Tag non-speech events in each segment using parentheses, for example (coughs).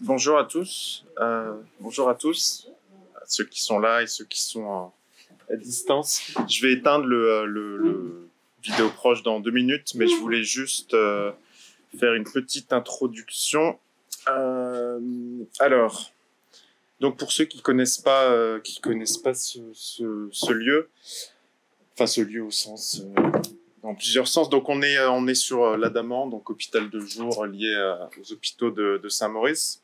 bonjour à tous. Euh, bonjour à tous, à ceux qui sont là et ceux qui sont à distance. Je vais éteindre le, le, vidéo proche dans deux minutes, mais je voulais juste euh, faire une petite introduction. Euh, alors, donc pour ceux qui connaissent pas, euh, qui connaissent pas ce, lieu, enfin ce lieu au sens dans plusieurs sens. Donc on est, on est sur l'Adamant, donc hôpital de jour lié aux hôpitaux de Saint-Maurice.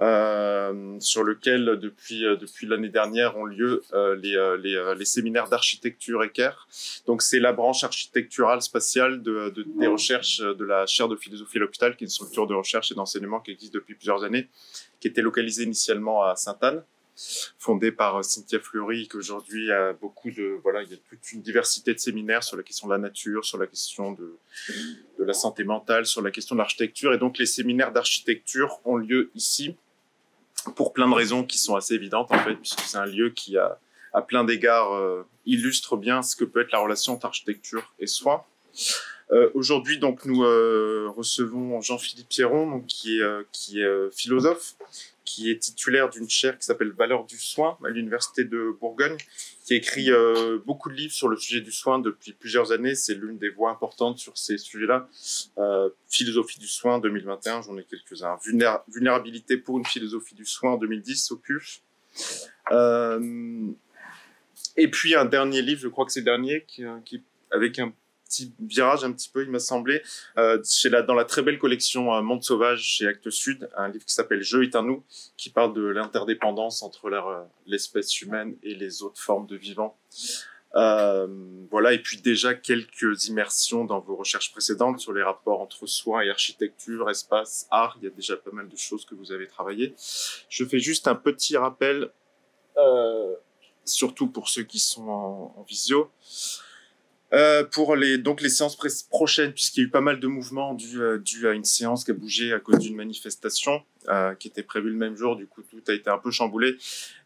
Euh, sur lequel depuis depuis l'année dernière ont lieu euh, les, les, les, séminaires d'architecture équerre. Donc c'est la branche architecturale spatiale de, de, des recherches de la chaire de philosophie à l'hôpital, qui est une structure de recherche et d'enseignement qui existe depuis plusieurs années, qui était localisée initialement à Sainte-Anne fondée par Cynthia Fleury, qu'aujourd'hui a beaucoup de voilà, il y a toute une diversité de séminaires sur la question de la nature, sur la question de, la santé mentale, sur la question de l'architecture, et donc les séminaires d'architecture ont lieu ici pour plein de raisons qui sont assez évidentes en fait, puisque c'est un lieu qui a à plein d'égards euh, illustre bien ce que peut être la relation entre architecture et soins. Euh, Aujourd'hui, donc, nous euh, recevons Jean-Philippe Pierron, euh, qui est philosophe, qui est titulaire d'une chaire qui s'appelle Valeurs du soin à l'université de Bourgogne, qui écrit euh, beaucoup de livres sur le sujet du soin depuis plusieurs années. C'est l'une des voix importantes sur ces sujets-là. Euh, philosophie du soin 2021, j'en ai quelques-uns. vulnérabilité pour une philosophie du soin en 2010 au PUF. Euh, et puis un dernier livre, je crois que c'est dernier, qui avec un petit virage un petit peu, il m'a semblé, euh, chez la, dans la très belle collection euh, Monde Sauvage chez Actes Sud, un livre qui s'appelle Je est un nous, qui parle de l'interdépendance entre euh, l'espèce humaine et les autres formes de vivants. Euh, voilà, et puis déjà quelques immersions dans vos recherches précédentes sur les rapports entre soins et architecture, espace, art. Il y a déjà pas mal de choses que vous avez travaillées. Je fais juste un petit rappel, surtout pour ceux qui sont en visio. Euh, pour les donc les séances prochaines, puisqu'il y a eu pas mal de mouvements dû, euh, dû à une séance qui a bougé à cause d'une manifestation euh, qui était prévue le même jour, du coup tout a été un peu chamboulé.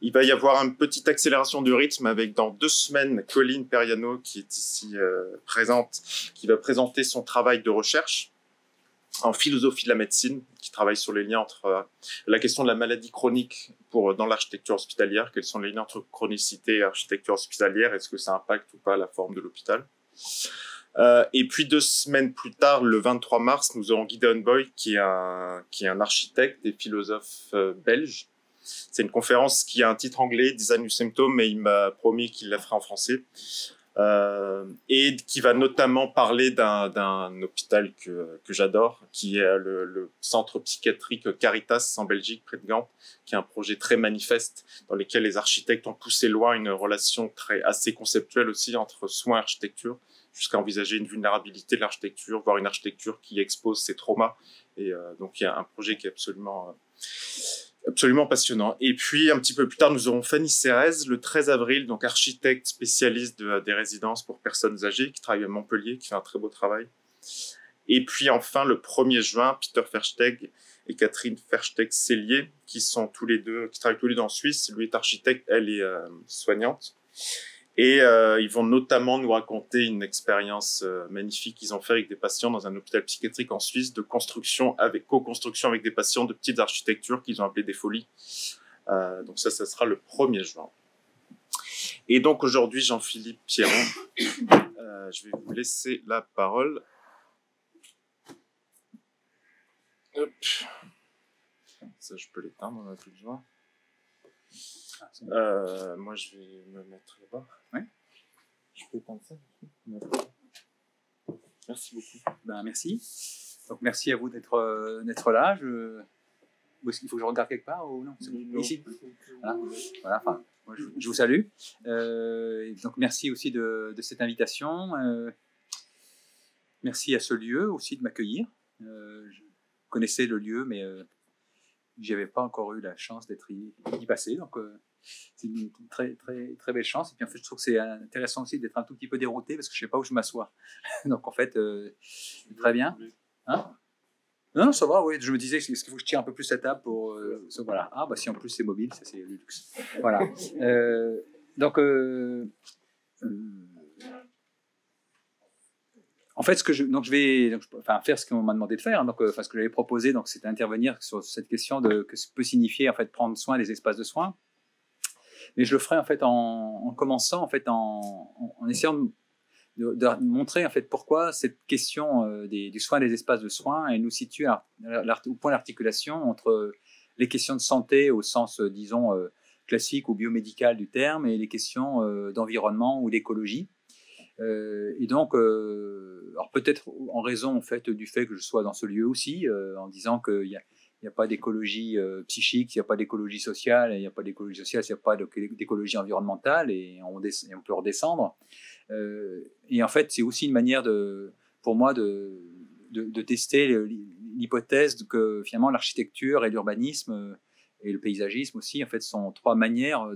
Il va y avoir une petite accélération du rythme avec dans deux semaines Colline Periano qui est ici euh, présente, qui va présenter son travail de recherche en philosophie de la médecine, qui travaille sur les liens entre euh, la question de la maladie chronique pour dans l'architecture hospitalière, quels sont les liens entre chronicité et architecture hospitalière, est-ce que ça impacte ou pas la forme de l'hôpital. Euh, et puis deux semaines plus tard, le 23 mars, nous aurons Gideon Boy, qui est un, qui est un architecte et philosophe euh, belge. C'est une conférence qui a un titre anglais, Design du symptôme, mais il m'a promis qu'il la fera en français. Euh, et qui va notamment parler d'un hôpital que, que j'adore, qui est le, le, centre psychiatrique Caritas en Belgique, près de Gand, qui est un projet très manifeste dans lequel les architectes ont poussé loin une relation très assez conceptuelle aussi entre soins et architecture, jusqu'à envisager une vulnérabilité de l'architecture, voire une architecture qui expose ses traumas. Et euh, donc il y a un projet qui est absolument euh, absolument passionnant. Et puis, un petit peu plus tard, nous aurons Fanny Cérez, le 13 avril, donc architecte spécialiste de, des résidences pour personnes âgées, qui travaille à Montpellier, qui fait un très beau travail. Et puis, enfin, le 1er juin, Peter Versteg et Catherine Versteg-Cellier, qui sont tous les deux, qui travaillent tous les deux en Suisse. Lui est architecte, elle est euh, soignante. Et euh, ils vont notamment nous raconter une expérience euh, magnifique qu'ils ont fait avec des patients dans un hôpital psychiatrique en Suisse de construction avec co-construction avec des patients de petites architectures qu'ils ont appelées des folies. Euh, donc ça, ça sera le 1er juin. Et donc aujourd'hui, Jean-Philippe Pierron, (coughs) euh, je vais vous laisser la parole. Hop. Ça, je peux l'éteindre, on n'a plus besoin. Euh, moi, je vais me mettre là-bas. Oui. Je peux éteindre ça Merci beaucoup. Ben, merci. Donc, merci à vous d'être euh, là. Je... Est-ce qu'il faut que je regarde quelque part ou non, non. Ici Voilà. voilà. Enfin, moi, je, je, vous salue. Euh, donc, merci aussi de, de cette invitation. Euh, merci à ce lieu aussi de m'accueillir. Je connaissais le lieu, mais j'y avais pas encore eu la chance d'être y, y, passer. Donc, euh, c'est une très, très, très belle chance. Et puis, en fait, je trouve que c'est intéressant aussi d'être un tout petit peu dérouté parce que je sais pas où je m'assois. (laughs) Donc, en fait, euh, très bien. Hein? Non, ça va, oui. Je me disais, est-ce qu'il faut que je tire un peu plus la table pour. Euh, voilà. Ah, bah si en plus c'est mobile, ça c'est le luxe. Voilà. donc, en fait, ce que je, donc je vais enfin, faire ce qu'on m'a demandé de faire. Hein. donc, ce que j'avais proposé, donc, c'est d'intervenir sur cette question de que peut signifier en fait prendre soin des espaces de soins. Mais je le ferai en fait en, commençant en fait en, en essayant de montrer en fait pourquoi cette question euh, des, du soin des espaces de soins elle nous situe au point d'articulation entre les questions de santé au sens euh, disons euh, classique ou biomédical du terme et les questions d'environnement ou d'écologie. et donc, alors peut-être en raison en fait du fait que je sois dans ce lieu aussi, en disant qu'il y a il n'y a pas d'écologie psychique, il n'y a pas d'écologie sociale, il n'y a pas d'écologie sociale, il n'y a pas d'écologie environnementale, et on, peut redescendre. Euh, et en fait, c'est aussi une manière de, pour moi de, de, tester l'hypothèse que finalement l'architecture et l'urbanisme euh, et le paysagisme aussi, en fait, sont trois manières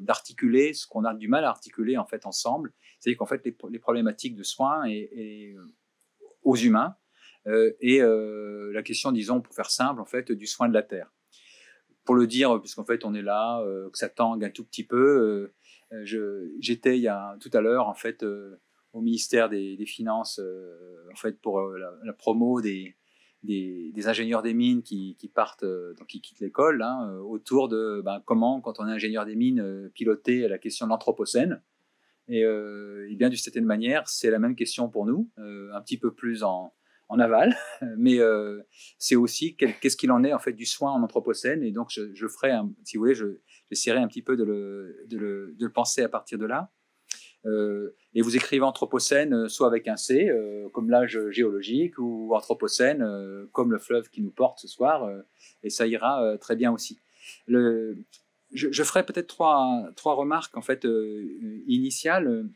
d'articuler de, ce qu'on a du mal à articuler en fait ensemble. C'est-à-dire qu'en fait, les, problématiques de soins et, euh, aux humains et la question, disons, pour faire simple, en fait, du soin de la terre. Pour le dire, puisqu'en fait, on est là, que ça tangue un tout petit peu, euh, j'étais il y a tout à l'heure en fait euh, au ministère des, Finances euh, en fait pour la, promo des, des, ingénieurs des mines qui, partent, donc qui quittent l'école, hein, autour de ben, comment, quand on est ingénieur des mines, piloter la question de l'anthropocène. Et, bien d'une certaine manière, c'est la même question pour nous, un petit peu plus en, en aval, (laughs) mais c'est aussi qu'est-ce qu'il en est en fait du soin en anthropocène. Et donc je, ferai, si vous voulez, je, j'essaierai un petit peu de le, penser à partir de là. Euh, et vous écrivez Anthropocène euh, soit avec un C, euh, comme l'âge géologique, ou Anthropocène comme le fleuve qui nous porte ce soir, et ça ira très bien aussi. Le, je, je ferai peut-être trois, trois remarques en fait initiales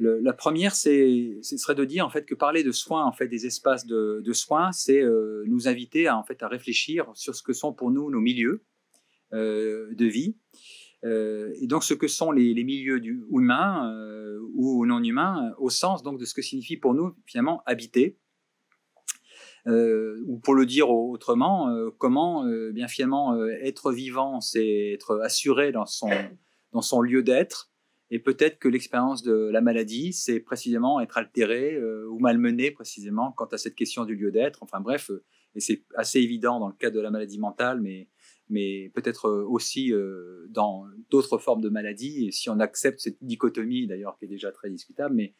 la première, ce serait de dire en fait que parler de soins, en fait, des espaces de, soins, c'est euh, nous inviter à en fait à réfléchir sur ce que sont pour nous nos milieux euh, de vie, euh, et donc ce que sont les, milieux humains ou non humains, au sens donc de ce que signifie pour nous finalement habiter. ou pour le dire autrement, comment bien finalement être vivant, c'est être assuré dans son, dans son lieu d'être, et peut-être que l'expérience de la maladie, c'est précisément être altéré euh, ou malmené précisément quant à cette question du lieu d'être. Enfin bref, euh, et c'est assez évident dans le cas de la maladie mentale, mais, mais peut-être euh, aussi dans d'autres formes de maladies. Et si on accepte cette dichotomie, d'ailleurs, qui est déjà très discutable, mais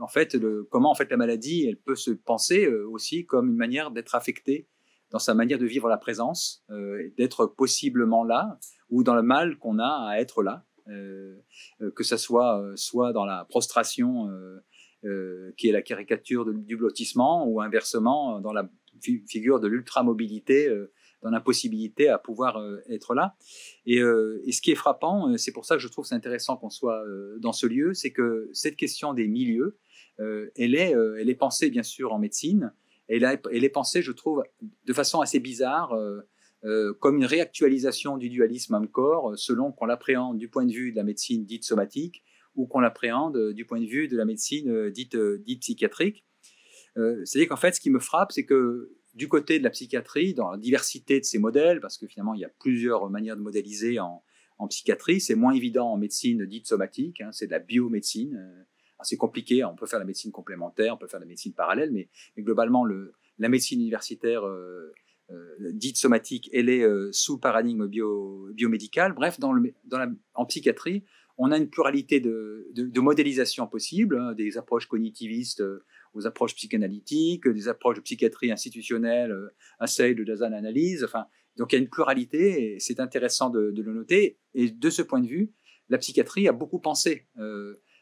en fait, le, comment en fait la maladie, elle peut se penser aussi comme une manière d'être affectée dans sa manière de vivre la présence, d'être possiblement là, ou dans le mal qu'on a à être là. Euh, euh, que ça soit euh, soit dans la prostration qui est la caricature du blottissement ou inversement dans la figure de l'ultramobilité dans l'impossibilité à pouvoir être là. Et, ce qui est frappant, c'est pour ça que je trouve c'est intéressant qu'on soit dans ce lieu, c'est que cette question des milieux, elle, est, elle est pensée bien sûr en médecine, elle est pensée, je trouve, de façon assez bizarre euh, comme une réactualisation du dualisme âme-corps, euh, selon qu'on l'appréhende du point de vue de la médecine dite somatique ou qu'on l'appréhende euh, du point de vue de la médecine dite, psychiatrique. C'est-à-dire qu'en fait, ce qui me frappe, c'est que du côté de la psychiatrie, dans la diversité de ces modèles, parce que finalement, il y a plusieurs manières de modéliser en, psychiatrie, c'est moins évident en médecine dite somatique, hein, c'est de la biomédecine. c'est compliqué, on peut faire la médecine complémentaire, on peut faire la médecine parallèle, mais, globalement, le, la médecine universitaire dite somatique, elle est euh, sous paradigme bio, biomédical. Bref, en psychiatrie, on a une pluralité de, modélisations possibles, hein, des approches cognitivistes euh, aux approches psychanalytiques, des approches de psychiatrie institutionnelle, assez de design analyse. Enfin, donc il y a une pluralité et c'est intéressant de, le noter. Et de ce point de vue, la psychiatrie a beaucoup pensé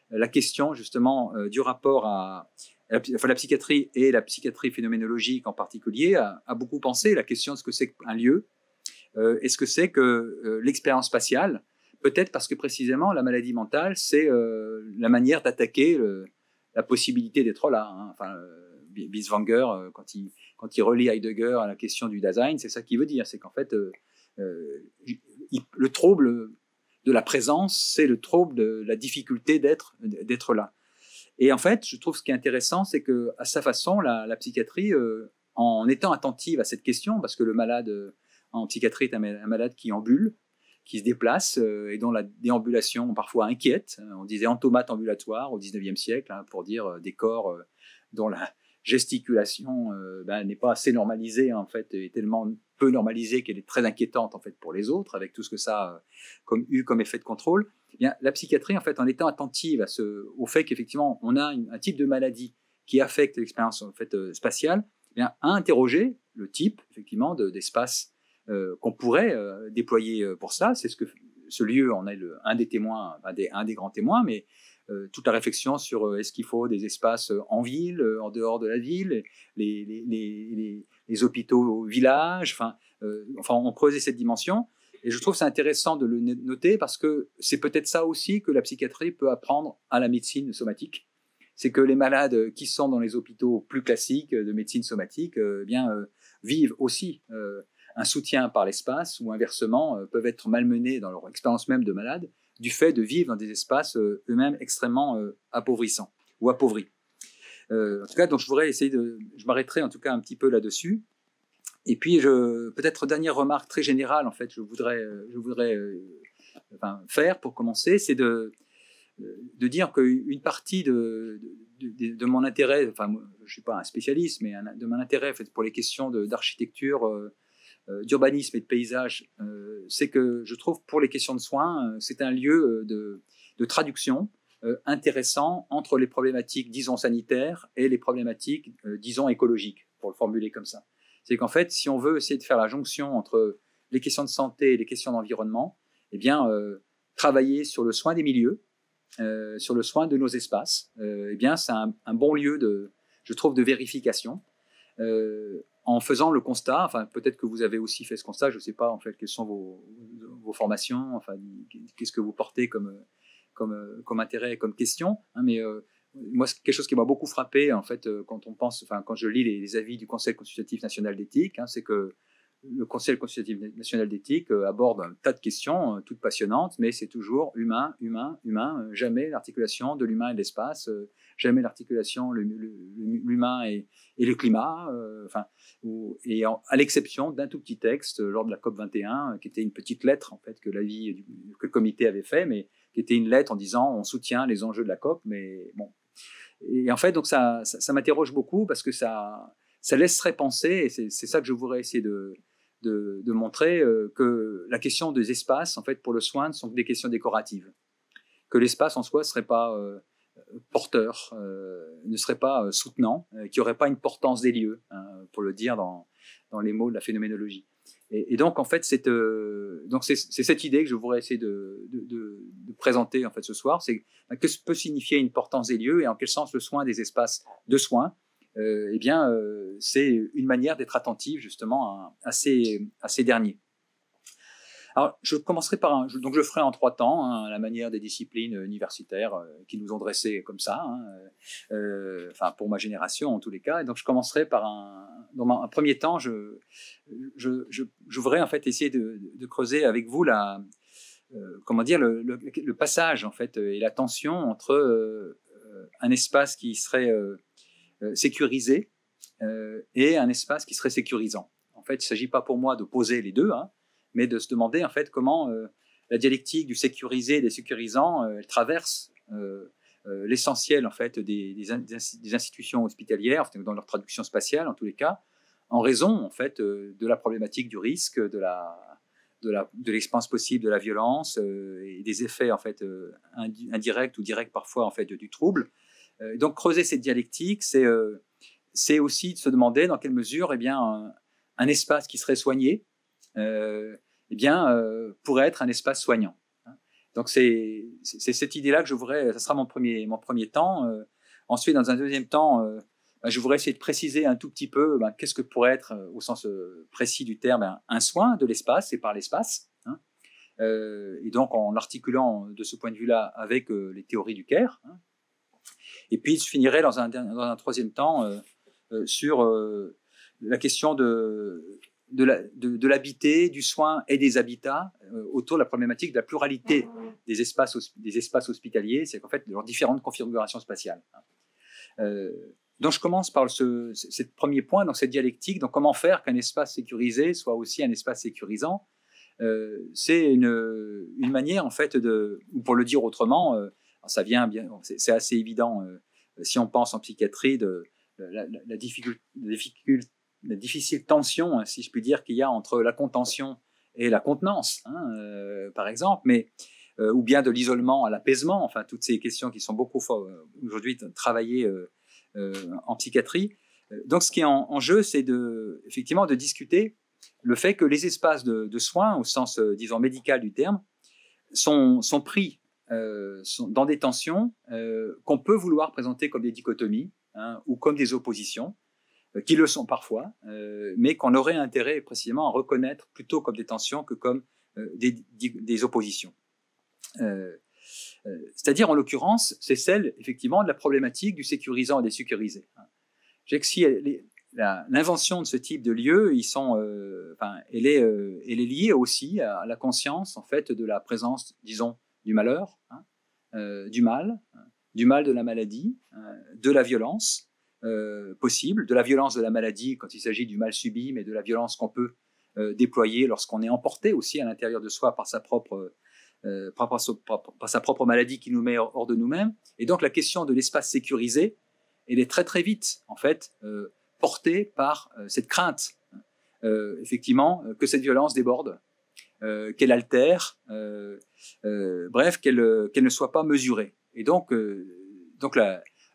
la question justement du rapport à, la, la, psychiatrie et la psychiatrie phénoménologique en particulier a, beaucoup pensé la question de ce que c'est qu'un lieu? Euh, et ce que c'est que euh, l'expérience spatiale? Peut-être parce que précisément la maladie mentale, c'est euh, la manière d'attaquer la possibilité d'être là. Hein. Enfin, Bieswanger, quand il, quand relie Heidegger à la question du Dasein, c'est ça qu'il veut dire. C'est qu'en fait, le trouble de la présence, c'est le trouble de la difficulté d'être là. Et en fait, je trouve ce qui est intéressant, c'est que à sa façon, la, psychiatrie, euh, en étant attentive à cette question, parce que le malade euh, en psychiatrie est un, malade qui ambule, qui se déplacent et dont la déambulation parfois inquiète. On disait entomate ambulatoire au 19e siècle hein, pour dire des corps dont la gesticulation ben, n'est pas assez normalisée en fait, est tellement peu normalisée qu'elle est très inquiétante en fait pour les autres, avec tout ce que ça a comme, eu comme effet de contrôle. Eh la psychiatrie, en fait, en étant attentive à au fait qu'effectivement on a un type de maladie qui affecte l'expérience en fait spatiale, eh bien, a interrogé le type effectivement d'espace euh, qu'on pourrait euh, déployer euh, pour ça. C'est ce que ce lieu en est un des témoins, un des, grands témoins, mais toute la réflexion sur est-ce qu'il faut des espaces en ville, en dehors de la ville, les, les, hôpitaux au village, enfin, on creusait cette dimension. Et je trouve c'est intéressant de le noter parce que c'est peut-être ça aussi que la psychiatrie peut apprendre à la médecine somatique. C'est que les malades qui sont dans les hôpitaux plus classiques de médecine somatique, eh bien, vivent aussi un soutien par l'espace ou inversement euh, peuvent être malmenés dans leur expérience même de malade du fait de vivre dans des espaces euh, eux-mêmes extrêmement euh, appauvrissants ou appauvris. en tout cas, donc je voudrais essayer de, je m'arrêterai en tout cas un petit peu là-dessus. Et puis, peut-être dernière remarque très générale en fait, je voudrais, je voudrais faire pour commencer, c'est de, de dire qu'une partie de, de, de, mon intérêt, enfin, je ne suis pas un spécialiste, mais de mon intérêt fait, pour les questions d'architecture euh, d'urbanisme et de paysage, euh, c'est que je trouve pour les questions de soins, euh, c'est un lieu de, traduction intéressant entre les problématiques, disons, sanitaires et les problématiques, disons, écologiques, pour le formuler comme ça. C'est qu'en fait, si on veut essayer de faire la jonction entre les questions de santé et les questions d'environnement, eh bien, travailler sur le soin des milieux, sur le soin de nos espaces, eh bien, c'est un, bon lieu de, je trouve, de vérification. En faisant le constat, enfin peut-être que vous avez aussi fait ce constat, je ne sais pas en fait quelles sont vos, formations, enfin qu'est-ce que vous portez comme, comme, comme intérêt, comme question, hein, mais euh, moi quelque chose qui m'a beaucoup frappé en fait euh, quand on pense, enfin quand je lis les, avis du Conseil consultatif national d'éthique, hein, c'est que le Conseil consultatif national d'éthique euh, aborde un tas de questions, toutes passionnantes, mais c'est toujours humain, humain, humain, jamais l'articulation de l'humain et de l'espace, jamais l'articulation l'humain et, et, le climat, enfin et à l'exception d'un tout petit texte lors de la COP 21, euh, qui était une petite lettre en fait que l'avis que le comité avait fait, mais qui était une lettre en disant on soutient les enjeux de la COP, mais bon. Et en fait, donc ça, ça, m'interroge beaucoup parce que ça, ça laisserait penser, et c'est ça que je voudrais essayer de, de, montrer, euh, que la question des espaces, en fait, pour le soin, ne sont que des questions décoratives. Que l'espace en soi ne serait pas euh, porteur, euh, ne serait pas euh, soutenant, euh, qui n'aurait pas une portance des lieux, hein, pour le dire dans, dans, les mots de la phénoménologie. Et, donc, en fait, c'est donc c'est cette idée que je voudrais essayer de, présenter en fait ce soir. C'est bah, que peut signifier une portance des lieux et en quel sens le soin des espaces de soins. eh bien, c'est une manière d'être attentive justement à, ces, à ces derniers. Alors, je commencerai par donc je ferai en trois temps, hein, à la manière des disciplines universitaires euh, qui nous ont dressés comme ça, hein, euh, pour ma génération en tous les cas. Et donc je commencerai par un, premier temps, je, je, voudrais en fait essayer de, creuser avec vous la, euh, comment dire, le, le, passage en fait et la tension entre un espace qui serait sécurisé et un espace qui serait sécurisant. En fait, il ne s'agit pas pour moi de poser les deux. Hein, mais de se demander en fait comment euh, la dialectique du sécurisé et des sécurisants euh, elle traverse euh, l'essentiel en fait des, des, institutions hospitalières dans leur traduction spatiale en tous les cas en raison en fait de la problématique du risque de la de l'expérience possible de la violence et des effets en fait indirects ou directs parfois en fait du trouble. Donc creuser cette dialectique c'est c'est aussi de se demander dans quelle mesure eh bien un espace qui serait soigné eh bien, euh, pourrait être un espace soignant. Hein. Donc c'est cette idée-là que je voudrais, ça sera mon premier, mon premier temps. Euh. ensuite, dans un deuxième temps, euh, bah, je voudrais essayer de préciser un tout petit peu bah, qu'est-ce que pourrait être, au sens précis du terme, un, soin de l'espace et par l'espace. Hein. et donc en articulant de ce point de vue-là avec les théories du Caire. Hein. Et puis je finirai dans un, dans un troisième temps sur la question de de l'habité, du soin et des habitats euh, autour de la problématique de la pluralité des espaces, des espaces hospitaliers, c'est qu'en fait, leurs différentes configurations spatiales. Euh, donc je commence par ce, premier point, dans cette dialectique, donc comment faire qu'un espace sécurisé soit aussi un espace sécurisant. c'est une, manière en fait de, ou pour le dire autrement, ça vient bien, c'est assez évident si on pense en psychiatrie de la, la, difficile tension, hein, si je puis dire, qu'il y a entre la contention et la contenance, hein, par exemple, mais ou bien de l'isolement à l'apaisement, enfin toutes ces questions qui sont beaucoup aujourd'hui travaillées en psychiatrie. Donc, ce qui est en, jeu, c'est de, effectivement de discuter le fait que les espaces de, soins, au sens, euh, disons, médical du terme, sont, sont pris euh, dans des tensions euh, qu'on peut vouloir présenter comme des dichotomies hein, ou comme des oppositions, qui le sont parfois, mais qu'on aurait intérêt précisément à reconnaître plutôt comme des tensions que comme des, des, oppositions. C'est-à-dire, en l'occurrence, c'est celle, effectivement, de la problématique du sécurisant et des sécurisés. Hein. Si l'invention de ce type de lieu, ils sont, euh, enfin, elle, est, euh, elle est liée aussi à la conscience en fait de la présence, disons, du malheur, hein, euh, du mal, hein, du mal de la maladie, de la violence possible, de la violence de la maladie quand il s'agit du mal subi, mais de la violence qu'on peut déployer lorsqu'on est emporté aussi à l'intérieur de soi par sa propre par, sa propre maladie qui nous met hors de nous-mêmes. Et donc la question de l'espace sécurisé, elle est très très vite en fait portée par euh, cette crainte, euh, effectivement, euh, que cette violence déborde, qu'elle altère, bref, qu'elle ne soit pas mesurée. Et donc, donc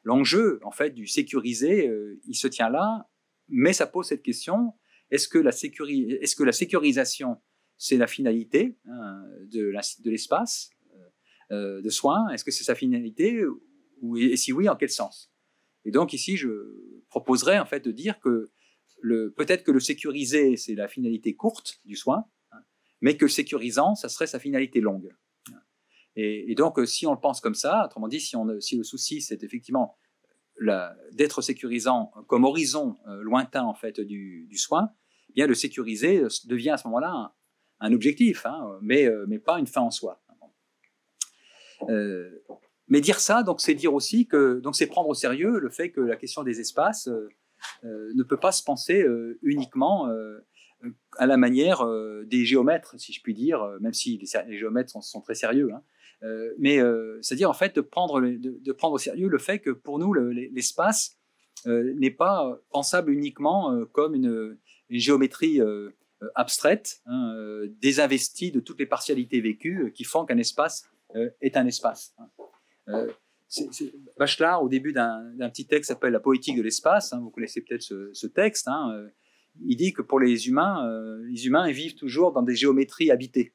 l'enjeu en fait du sécurisé, il se tient là, mais ça pose cette question est-ce que, la sécurisation, c'est la finalité hein, de l'espace de soins Est-ce que c'est sa finalité Et si oui, en quel sens? Et donc ici, je proposerait en fait de dire que peut-être que le sécurisé, c'est la finalité courte du soin, hein, mais que sécurisant, ça serait sa finalité longue. Et, donc, si on le pense comme ça, autrement dit, si, si le souci, c'est effectivement d'être sécurisant comme horizon euh, lointain en fait du, soin, eh bien le sécurisé devient à ce moment-là un, objectif, hein, mais, euh, pas une fin en soi. Euh, mais dire ça, donc, c'est dire aussi que, donc, c'est prendre au sérieux le fait que la question des espaces euh, euh, ne peut pas se penser euh, uniquement à la manière des géomètres, si je puis dire, même si les, géomètres sont, très sérieux. Hein. Mais c'est-à-dire en fait de prendre, de, prendre au sérieux le fait que pour nous l'espace n'est pas pensable uniquement comme une, géométrie abstraite, hein, désinvestie de toutes les partialités vécues qui font qu'un espace est un espace. Hein. Euh, Bachelard, au début d'un petit texte qui s'appelle La poétique de l'espace, hein, vous connaissez peut-être ce, texte, euh, il dit que pour les humains, euh, les humains ils vivent toujours dans des géométries habitées.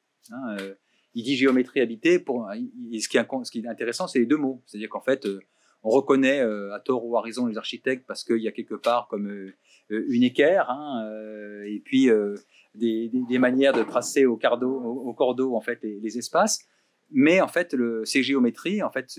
Il dit géométrie habitée, pour, ce, qui est, intéressant, c'est les deux mots. C'est-à-dire qu'en fait, on reconnaît à tort ou à raison les architectes parce qu'il y a quelque part comme une équerre, et puis des, manières de tracer au, cardo, au, cordeau en fait les, espaces. Mais en fait, ces géométries, en fait,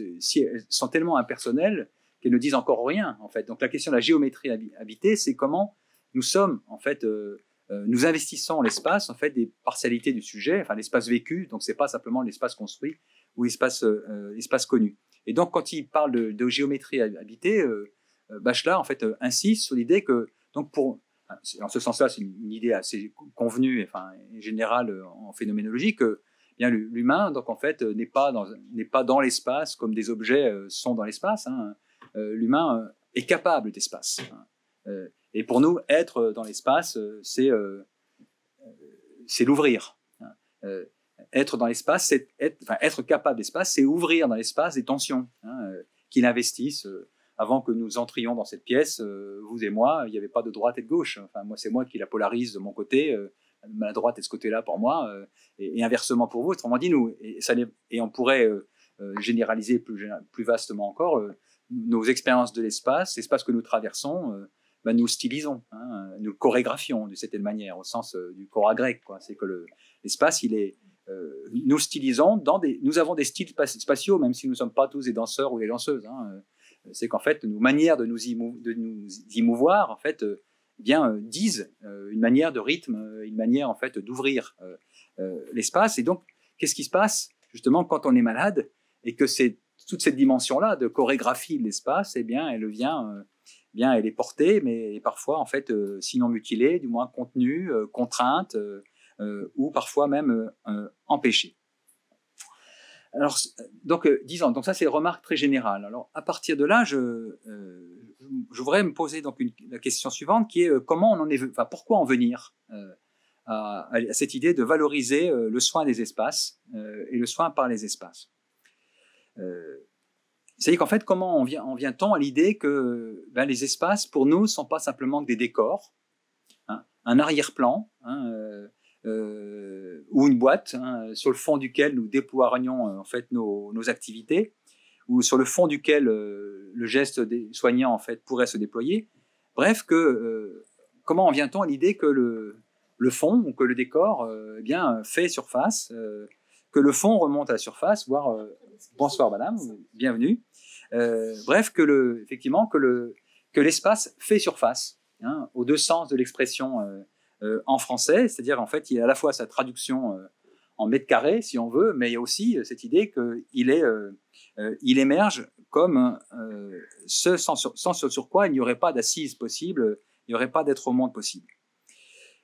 sont tellement impersonnelles qu'elles ne disent encore rien. En fait, donc la question de la géométrie habitée, c'est comment nous sommes, en fait, euh, euh, nous investissons l'espace, en fait, des partialités du sujet, enfin l'espace vécu. Donc c'est pas simplement l'espace construit ou l'espace euh, connu. Et donc quand il parle de, géométrie habitée, Bachelard en fait insiste sur l'idée que donc pour en ce sens-là, c'est une, idée assez convenue, enfin générale en phénoménologie que l'humain, donc en fait, euh, n'est pas dans, n'est pas dans l'espace comme des objets euh, sont dans l'espace. Hein. Euh, l'humain est capable d'espace. Hein. et pour nous, être dans l'espace, c'est, c'est l'ouvrir. Hein. être dans l'espace, c'est être, capable d'espace, c'est ouvrir dans l'espace des tensions qu'il investissent avant que nous entrions dans cette pièce, vous et moi, il n'y avait pas de droite et de gauche. Enfin, moi, c'est moi qui la polarise de mon côté ma droite est ce côté-là pour moi, euh, et, inversement pour vous. Autrement dit, nous, et, ça, et on pourrait euh, euh, généraliser plus, plus vastement encore nos expériences de l'espace, l'espace que nous traversons, ben, nous stylisons, hein, nous chorégraphions d'une certaine manière, au sens du cora grec. C'est que l'espace, il est, nous stylisons dans des, nous avons des styles spatiaux, même si nous ne sommes pas tous des danseurs ou des danseuses. Hein, c'est qu'en fait, nos manières de nous, de nous y mouvoir, en fait, eh bien, euh, disent euh, une manière de rythme, euh, une manière en fait d'ouvrir l'espace. Et donc, qu'est-ce qui se passe justement quand on est malade et que c'est toute cette dimension-là de chorégraphie de l'espace, eh bien, elle vient, bien, elle est portée, mais parfois en fait, sinon mutilée, du moins contenue, contrainte, ou parfois même empêcher. Alors, donc, disons, donc ça c'est une remarque très générale. Alors, à partir de là, je, je voudrais me poser donc la question suivante, qui est comment on en est, enfin, pourquoi en venir à, cette idée de valoriser le soin des espaces et le soin par les espaces? C'est-à-dire qu'en fait, comment on vient, vient-on à l'idée que ben, les espaces, pour nous, ne sont pas simplement que des décors, hein, un arrière-plan, hein, euh, euh, ou une boîte hein, sur le fond duquel nous déploierions en fait nos, activités, ou sur le fond duquel euh, le geste des soignants en fait pourrait se déployer. Bref, que comment en vient-on à l'idée que le, le fond ou que le décor eh bien fait surface, que le fond remonte à la surface, voire bonsoir madame, bienvenue. Euh, bref, que le, effectivement, que le que l'espace fait surface, hein, aux deux sens de l'expression euh, euh, en français, c'est-à-dire en fait, il y a à la fois sa traduction en mètres carrés, si on veut, mais il y a aussi cette idée qu'il est, il émerge comme ce sans, sans, sur quoi il n'y aurait pas d'assise possible, il n'y aurait pas d'être au monde possible.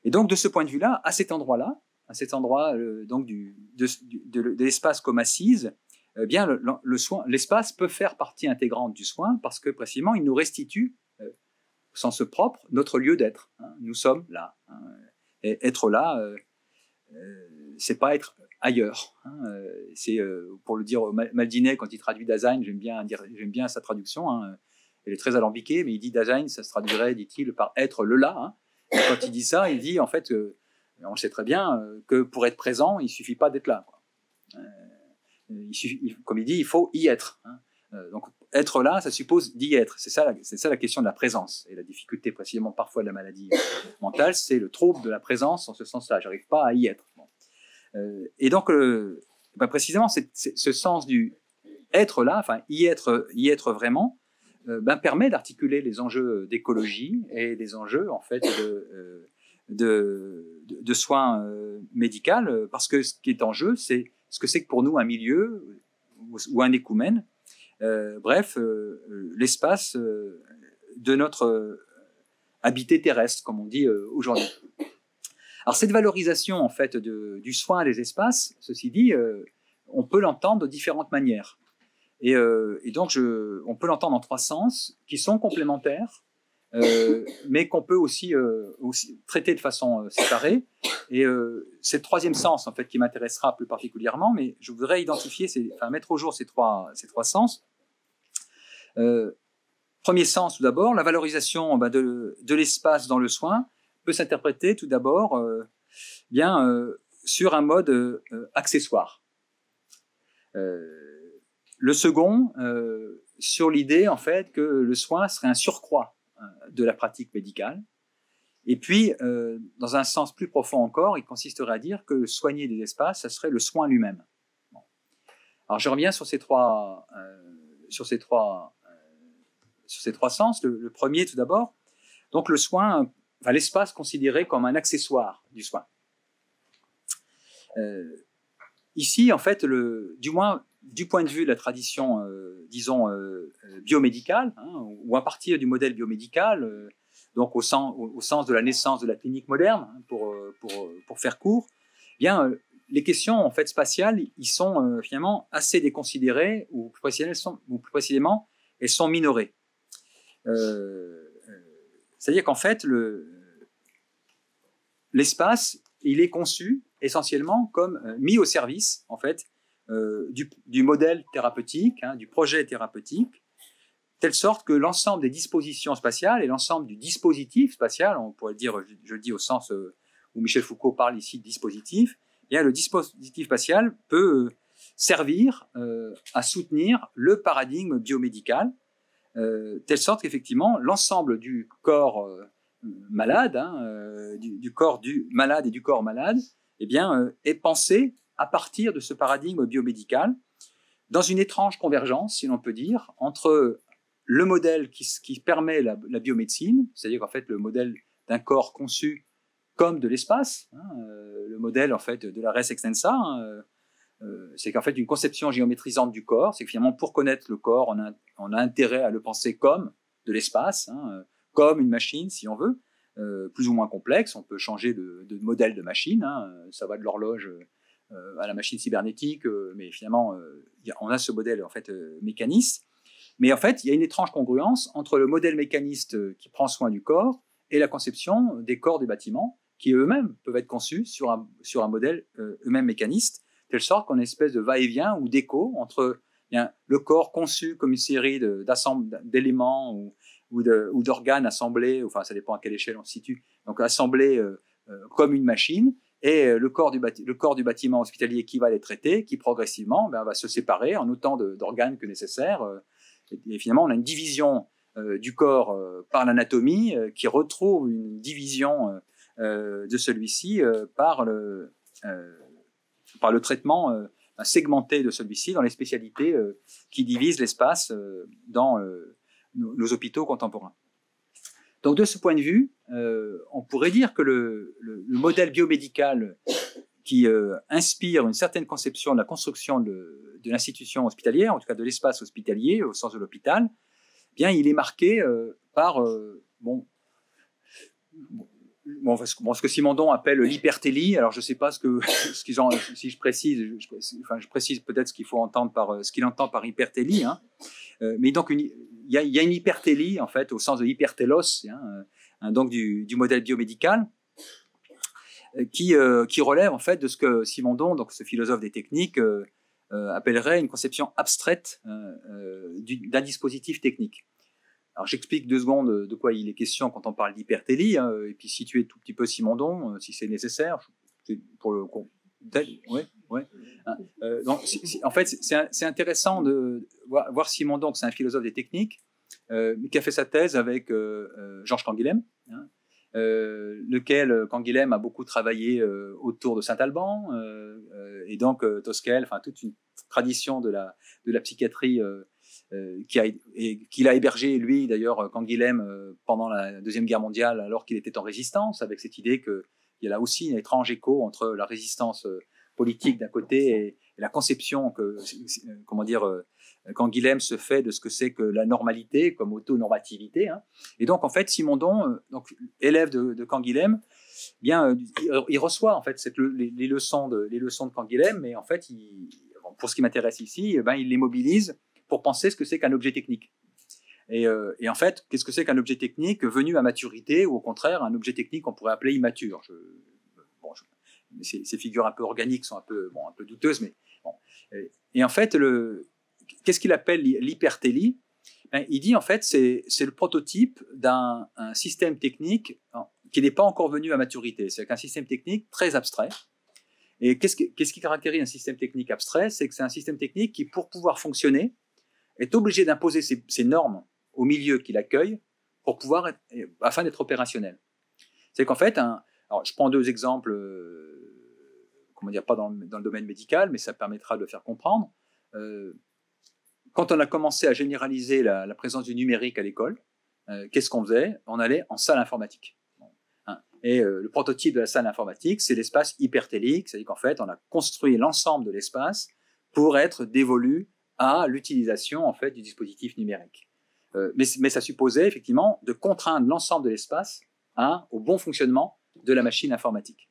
Et donc, de ce point de vue-là, à cet endroit-là, à cet endroit donc du, de, l'espace comme assise, eh bien, le, soin, l'espace peut faire partie intégrante du soin parce que précisément, il nous restitue, euh, au sens propre, notre lieu d'être. Hein. Nous sommes là. Hein. Et être là, euh, euh, c'est pas être ailleurs. Hein. C'est pour le dire Maldinet quand il traduit Dasein, j'aime bien dire, j'aime bien sa traduction. Elle est très alambiquée, mais il dit Dasein, ça se traduirait, dit-il, par être le là. Quand il dit ça, il dit en fait, on sait très bien, que pour être présent, il suffit pas d'être là. Quoi comme il dit, il faut y être. Hein. Euh, donc être là, ça suppose d'y être. C'est ça, c'est ça la question de la présence. Et la difficulté précisément parfois de la maladie mentale, c'est le trouble de la présence en ce sens-là. J'arrive pas à y être. Euh, et donc, euh, ben, précisément, ce sens du être là, enfin y être, y être vraiment, ben, permet d'articuler les enjeux d'écologie et les enjeux en fait de, de, soins médicaux, parce que ce qui est en jeu, c'est ce que c'est que pour nous un milieu ou un écoumène. Euh, bref, euh, l'espace euh, de notre habité terrestre, comme on dit aujourd'hui. Alors cette valorisation en fait du soin des espaces, ceci dit, on peut l'entendre de différentes manières. Et, donc on peut l'entendre en trois sens qui sont complémentaires euh, mais qu'on peut aussi, euh, traiter de façon euh, séparée. Et c'est le troisième sens en fait qui m'intéressera plus particulièrement, mais je voudrais identifier, mettre au jour ces trois, ces trois sens. premier sens tout d'abord, la valorisation bah, de, de l'espace dans le soin peut s'interpréter tout d'abord bien sur un mode accessoire. le second, sur l'idée en fait que le soin serait un surcroît de la pratique médicale. Et puis, euh, dans un sens plus profond encore, il consisterait à dire que soigner des espaces, ça serait le soin lui-même. Alors, je reviens sur ces trois, euh, sur ces trois, euh, sur ces trois sens. Le, premier, tout d'abord, donc le soin, l'espace considéré comme un accessoire du soin. ici, en fait, du moins du point de vue de la tradition, euh, disons, euh, euh, biomédicale, hein, ou à partir du modèle biomédical, donc au sens, de la naissance de la clinique moderne, hein, pour, faire court, eh bien, les questions en fait spatiales, ils sont finalement assez déconsidérées, ou plus précisément, elles sont minorées. C'est-à-dire qu'en fait, l'espace, il est conçu essentiellement comme mis au service, en fait, euh, du, modèle thérapeutique, hein, du projet thérapeutique, telle sorte que l'ensemble des dispositions spatiales et l'ensemble du dispositif spatial, on pourrait dire, je, le dis au sens euh, où Michel Foucault parle ici de dispositif, eh bien, le dispositif spatial peut euh, servir à soutenir le paradigme biomédical, telle sorte qu'effectivement l'ensemble du corps malade, hein, du, corps du malade et du corps malade, eh bien, est pensé à partir de ce paradigme biomédical, dans une étrange convergence, si l'on peut dire, entre le modèle qui, permet la, biomédecine, c'est-à-dire en fait le modèle d'un corps conçu comme de l'espace, hein, euh, le modèle en fait de la res extensa, hein, euh, euh, c'est qu'en fait une conception géométrisante du corps, c'est que finalement pour connaître le corps, on a, intérêt à le penser comme de l'espace, hein, comme une machine si on veut, plus ou moins complexes. On peut changer de, modèle de machine. Ça va de l'horloge à la machine cybernétique, mais finalement, on a ce modèle en fait mécaniste. Mais en fait, il y a une étrange congruence entre le modèle mécaniste qui prend soin du corps et la conception des corps du bâtiment, qui eux-mêmes peuvent être conçus sur un, sur un modèle eux-mêmes mécaniste, telle sorte qu'on a une espèce de va-et-vient ou d'écho entre le corps conçu comme une série d'éléments ou, ou d'organes assemblés, enfin ça dépend à quelle échelle on se situe, donc assemblés euh, euh, comme une machine, et euh, le corps, du bâtiment hospitalier qui va les traiter, qui progressivement ben, va se séparer en autant d'organes que nécessaire. et, finalement, on a une division du corps par l'anatomie qui retrouve une division de celui-ci par, le, par le traitement segmenté de celui-ci dans les spécialités qui divisent l'espace dans nos, hôpitaux contemporains. Donc de ce point de vue, euh, on pourrait dire que le, modèle biomédical qui euh, inspire une certaine conception de la construction de, l'institution hospitalière, en tout cas de l'espace hospitalier au sens de l'hôpital, eh bien il est marqué euh, par bon, bon, ce que Simondon appelle l'hypertélie. Alors je ne sais pas ce que ce qu'ils ont, si je précise, je, enfin je précise peut-être ce qu'il faut entendre par ce qu'il entend par hypertélie. Hein. mais donc une, il y, a une hypertélie, en fait, au sens de hypertélos, hein, euh, donc du, modèle biomédical, euh, qui, euh, qui, relève en fait de ce que Simondon, donc ce philosophe des techniques, appellerait une conception abstraite d'un dispositif technique. Alors j'explique deux secondes de quoi il est question quand on parle d'hypertélie, hein, et puis situer tout petit peu Simondon, si c'est nécessaire, pour le oui, ouais. Hein, euh, en fait, c'est intéressant de voir, Simon donc c'est un philosophe des techniques, euh, qui a fait sa thèse avec euh, Georges Canguilhem, hein, lequel Canguilhem a beaucoup travaillé autour de Saint-Alban, et donc Tosquel, enfin toute une tradition de la, psychiatrie qui a, qu'il a hébergé, lui d'ailleurs, Canguilhem, pendant la Deuxième Guerre mondiale, alors qu'il était en résistance, avec cette idée que il y a là aussi un étrange écho entre la résistance euh, politique d'un côté et, la conception que, euh, comment dire, euh, quand Guilhem se fait de ce que c'est que la normalité comme auto-normativité. Hein. Et donc, en fait, Simondon, donc, élève de, de Canguilhem, bien, il, reçoit en fait les, leçons de, les leçons de Canguilhem, mais en fait, pour ce qui m'intéresse ici, eh ben, il les mobilise pour penser ce que c'est qu'un objet technique. Euh, et, en fait, qu'est-ce que c'est qu'un objet technique venu à maturité ou au contraire un objet technique qu'on pourrait appeler immature? Bon, ces, figures un peu organiques sont un peu, bon, un peu douteuses, mais bon. Et, en fait, qu'est-ce qu'il appelle l'hypertélie? Ben, Il dit en fait c'est le prototype d'un système technique qui n'est pas encore venu à maturité. C'est un système technique très abstrait. Et qu'est-ce qui caractérise un système technique abstrait? C'est que c'est un système technique qui, pour pouvoir fonctionner, est obligé d'imposer ses normes au milieu qui l'accueille pour pouvoir afin d'être opérationnel. C'est qu'en fait, alors je prends deux exemples, euh, comment dire, pas dans, le domaine médical, mais ça permettra de faire comprendre. Euh, quand on a commencé à généraliser la, présence du numérique à l'école, euh, qu'est-ce qu'on faisait? On allait en salle informatique. Hein. Et le prototype de la salle informatique, c'est l'espace hypertélique, c'est-à-dire qu'en fait, on a construit l'ensemble de l'espace pour être dévolu à l'utilisation en fait du dispositif numérique. Euh, mais, ça supposait effectivement de contraindre l'ensemble de l'espace hein, au bon fonctionnement de la machine informatique.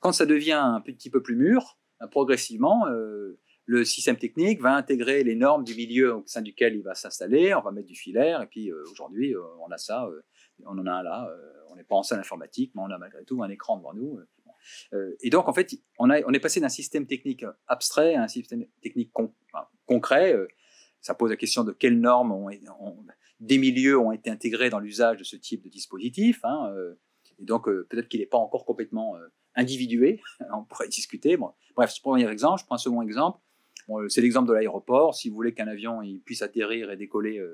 Quand ça devient un petit peu plus mûr, euh, progressivement, euh, le système technique va intégrer les normes du milieu au sein duquel il va s'installer, on va mettre du filaire, et puis aujourd'hui, on a ça, on en a un là, on n'est pas en salle informatique, mais on a malgré tout un écran devant nous. et donc, en fait, on, est passé d'un système technique abstrait à un système technique concret, ça pose la question de quelles normes des milieux ont été intégrés dans l'usage de ce type de dispositif. Hein, euh, et donc, euh, peut-être qu'il n'est pas encore complètement euh, individué. (laughs) on pourrait discuter. Bref, premier exemple. Je prends un second exemple. c'est l'exemple de l'aéroport. Si vous voulez qu'un avion puisse atterrir et décoller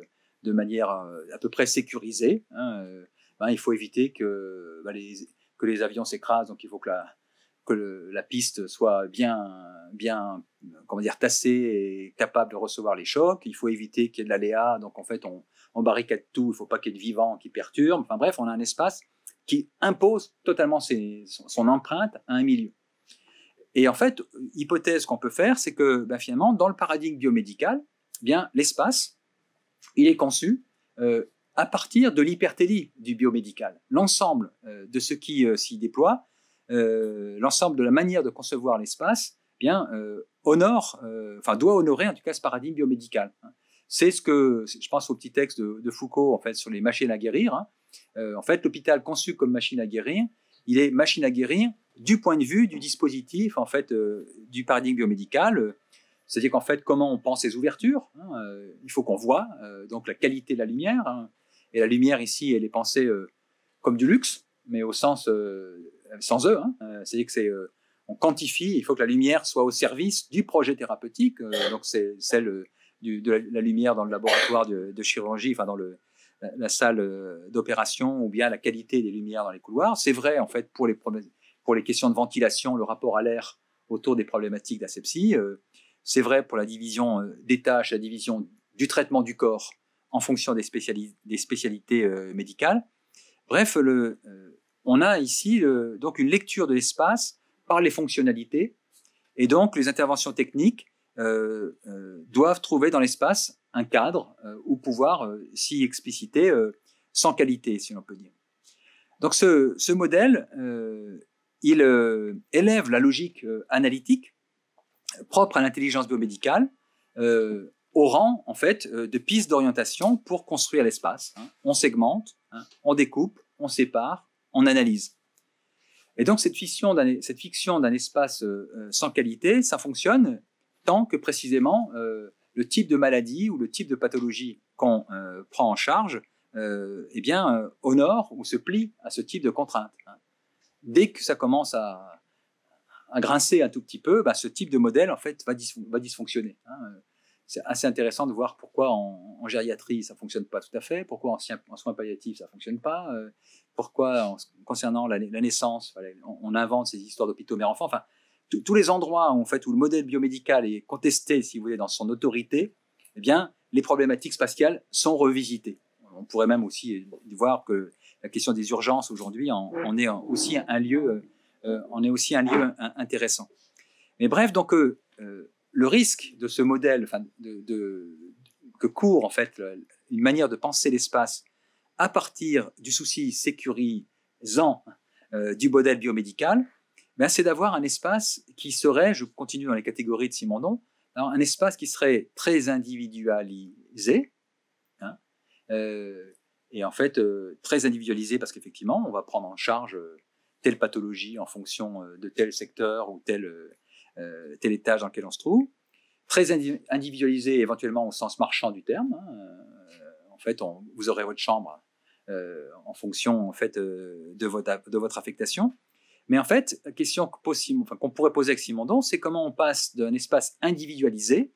de manière à peu près sécurisée, hein, ben, il faut éviter que, ben, les, que les avions s'écrasent. Donc, il faut que la, que la piste soit bien, bien comment dire, tassée et capable de recevoir les chocs. Il faut éviter qu'il y ait de l'aléa. Donc, en fait, on, barricade tout. Il ne faut pas qu'il y ait de vivant qui perturbe. Enfin, bref, on a un espace qui impose totalement son, empreinte à un milieu. Et en fait, hypothèse qu'on peut faire, c'est que ben, finalement, dans le paradigme biomédical, bien l'espace, il est conçu euh, à partir de l'hypertélie du biomédical. L'ensemble de ce qui s'y déploie, l'ensemble de la manière de concevoir l'espace, eh bien honore, enfin doit honorer en tout cas ce paradigme biomédical. C'est ce que je pense au petit texte de, Foucault en fait sur les machines à guérir. Hein. en fait, l'hôpital conçu comme machine à guérir, il est machine à guérir du point de vue du dispositif, en fait, euh, du paradigme biomédical. Euh, c'est-à-dire qu'en fait, comment on pense les ouvertures hein, euh, Il faut qu'on voit, donc la qualité de la lumière. Hein. et la lumière ici, elle est pensée comme du luxe, mais au sens sans eux. Hein. c'est-à-dire que c'est on quantifie. Il faut que la lumière soit au service du projet thérapeutique. donc c'est celle de la, lumière dans le laboratoire de, chirurgie, enfin dans la, salle euh, d'opération ou bien la qualité des lumières dans les couloirs. C'est vrai en fait pour les, questions de ventilation, le rapport à l'air autour des problématiques d'asepsie. Euh, c'est vrai pour la division euh, des tâches, la division du traitement du corps en fonction des, des spécialités médicales. Bref, le, on a ici donc une lecture de l'espace par les fonctionnalités et donc les interventions techniques doivent trouver dans l'espace un cadre euh, ou pouvoir euh, s'y expliciter euh, sans qualité, si l'on peut dire. Donc ce, modèle, il élève la logique analytique propre à l'intelligence biomédicale au rang en fait de piste d'orientation pour construire l'espace. Hein. On segmente, hein, on découpe, on sépare, on analyse. Et donc cette fiction d'un, cette fiction d'un espace sans qualité, ça fonctionne tant que précisément le type de maladie ou le type de pathologie qu'on euh, prend en charge euh, eh bien, euh, honore ou se plie à ce type de contrainte. Hein. Dès que ça commence à, grincer un tout petit peu, bah, ce type de modèle en fait va, dysfonctionner. Hein. C'est assez intéressant de voir pourquoi en, gériatrie ça fonctionne pas tout à fait, pourquoi en, soins palliatifs ça fonctionne pas, pourquoi concernant la, naissance on, invente ces histoires d'hôpitaux mère-enfant. Enfin, tous les endroits en fait, où le modèle biomédical est contesté, si vous voulez, dans son autorité, eh bien, les problématiques spatiales sont revisitées. On pourrait même aussi voir que la question des urgences aujourd'hui en, est aussi un lieu, euh, on est aussi un lieu intéressant. Mais bref, donc euh, euh, le risque de ce modèle, que court en fait une manière de penser l'espace à partir du souci sécurisant du modèle biomédical, ben, c'est d'avoir un espace qui serait, je continue dans les catégories de Simondon, un espace qui serait très individualisé, hein, euh, et en fait euh, très individualisé parce qu'effectivement, on va prendre en charge euh, telle pathologie en fonction de tel secteur ou tel, étage dans lequel on se trouve. Très individualisé éventuellement au sens marchand du terme. Hein, en fait, vous aurez votre chambre en fonction en fait, de, votre, de votre affectation. Mais en fait, la question qu'on pourrait poser avec Simondon, c'est comment on passe d'un espace individualisé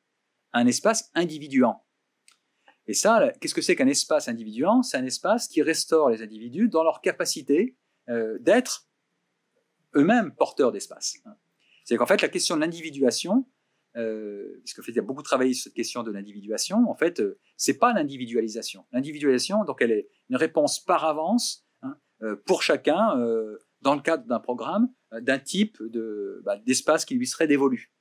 à un espace individuant. Et ça, qu'est-ce que c'est qu'un espace individuant? C'est un espace qui restaure les individus dans leur capacité euh, d'être eux-mêmes porteurs d'espace. C'est qu'en fait, la question de l'individuation, euh, puisque fait, il y a beaucoup travaillé sur cette question de l'individuation, en fait, euh, c'est pas l'individualisation. L'individualisation, donc, elle est une réponse par avance hein, euh, pour chacun dans le cadre d'un programme euh, d'un type de, bah, d'espace qui lui serait dévolu.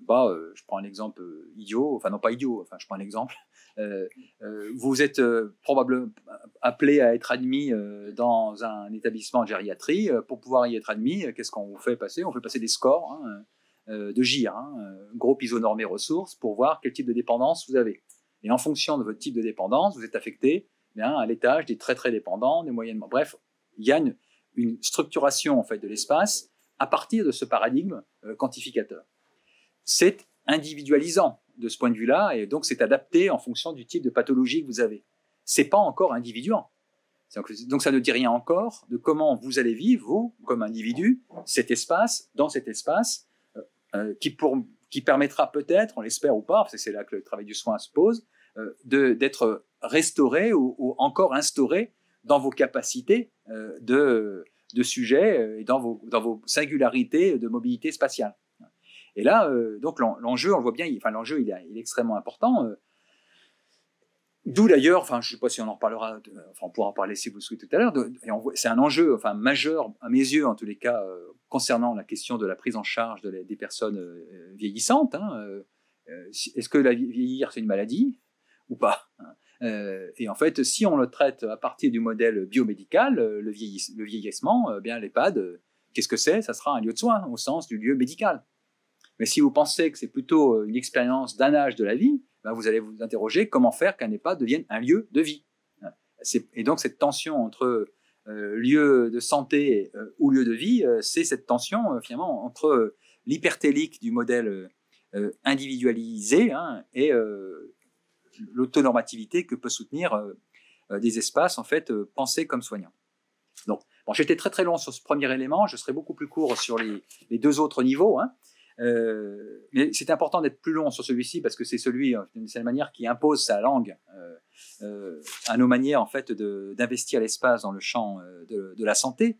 Bah, euh, je prends un exemple euh, idiot, enfin non pas idiot, enfin je prends un exemple. vous êtes probablement appelé à être admis dans un établissement de gériatrie. pour pouvoir y être admis, qu'est-ce qu'on vous fait passer? On fait passer des scores hein, de GIR, hein, groupe isonormé ressources, pour voir quel type de dépendance vous avez. Et en fonction de votre type de dépendance, vous êtes affecté eh bien, à l'étage des très très dépendants, des moyennement. Bref, il y a une, structuration en fait de l'espace à partir de ce paradigme euh, quantificateur. C'est individualisant de ce point de vue-là et donc c'est adapté en fonction du type de pathologie que vous avez. C'est pas encore individuant. Donc ça ne dit rien encore de comment vous allez vivre, vous, comme individu, cet espace, dans cet espace, euh, euh, qui, pour, qui permettra peut-être, on l'espère ou pas, parce que c'est là que le travail du soin se pose, d'être restauré ou, encore instauré dans vos capacités euh, de, sujet euh, et dans vos, singularités de mobilité spatiale. Et là, euh, donc l'enjeu, on le voit bien, il, enfin l'enjeu, il, est extrêmement important. D'où d'ailleurs, enfin, je ne sais pas si on en reparlera, enfin, on pourra en parler si vous le souhaitez tout à l'heure. C'est un enjeu, enfin, majeur à mes yeux, en tous les cas, concernant la question de la prise en charge des personnes vieillissantes. Hein, Est-ce que la vieillir c'est une maladie ou pas hein et en fait, si on le traite à partir du modèle biomédical, le, vieillissement, bien l'EHPAD, qu'est-ce que c'est? Ça sera un lieu de soins au sens du lieu médical. Mais si vous pensez que c'est plutôt une expérience d'un âge de la vie, ben vous allez vous interroger comment faire qu'un EHPAD devienne un lieu de vie. Et donc cette tension entre euh, lieu de santé euh, ou lieu de vie, euh, c'est cette tension finalement entre l'hypertélique du modèle individualisé hein, et l'autonormativité que peut soutenir des espaces en fait pensés comme soignants. Donc, bon, j'étais très très long sur ce premier élément, je serai beaucoup plus court sur les, les deux autres niveaux. Hein. Euh, mais c'est important d'être plus long sur celui-ci parce que c'est celui, d'une certaine manière, qui impose sa langue euh, euh, à nos manières en fait d'investir l'espace dans le champ de, la santé.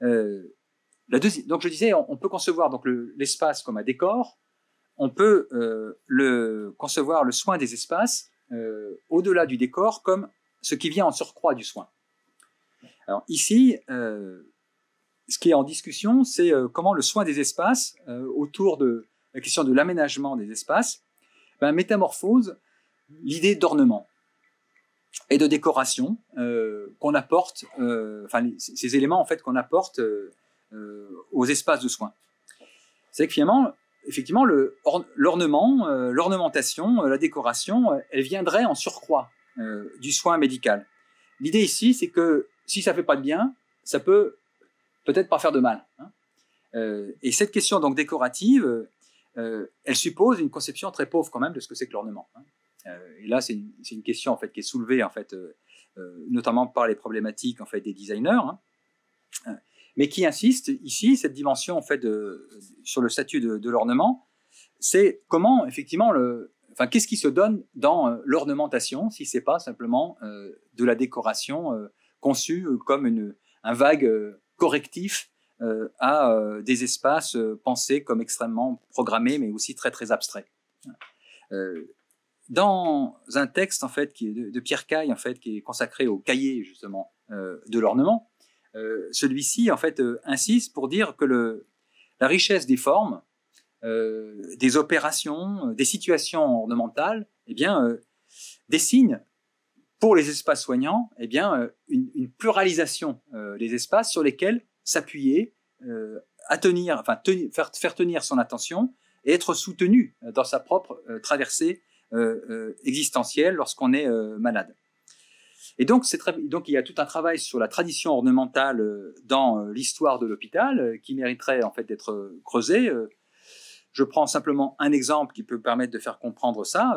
La donc je disais, on, peut concevoir donc l'espace comme un décor. On peut le concevoir le soin des espaces au-delà du décor comme ce qui vient en surcroît du soin. Alors ici, ce qui est en discussion, c'est euh, comment le soin des espaces, euh, autour de la question de l'aménagement des espaces, ben, métamorphose l'idée d'ornement et de décoration euh, qu'on apporte, enfin ces éléments en fait qu'on apporte aux espaces de soins. C'est que finalement, effectivement, l'ornement, l'ornementation, la décoration, elle viendrait en surcroît du soin médical. L'idée ici, c'est que si ça fait pas de bien, ça peut peut-être pas faire de mal. Hein. Euh, et cette question donc décorative, euh, elle suppose une conception très pauvre quand même de ce que c'est que l'ornement. Hein. Euh, et là, c'est une, question en fait qui est soulevée en fait, notamment par les problématiques en fait des designers, hein. mais qui insiste ici cette dimension en fait de, sur le statut de, l'ornement, c'est comment effectivement le, enfin qu'est-ce qui se donne dans l'ornementation si c'est pas simplement de la décoration conçue comme une, un vague correctif euh, à euh, des espaces euh, pensés comme extrêmement programmés, mais aussi très très abstraits. dans un texte en fait qui est de, Pierre Caille en fait qui est consacré au cahier justement de l'ornement, celui-ci en fait insiste pour dire que le, la richesse des formes, des opérations, des situations ornementales, eh bien, dessine pour les espaces soignants, eh bien, une, une pluralisation des espaces sur lesquels s'appuyer, euh, à tenir, enfin faire, tenir son attention et être soutenu dans sa propre euh, traversée euh, existentielle lorsqu'on est malade. Et donc, donc, il y a tout un travail sur la tradition ornementale dans l'histoire de l'hôpital qui mériterait en fait d'être creusé. Je prends simplement un exemple qui peut permettre de faire comprendre ça.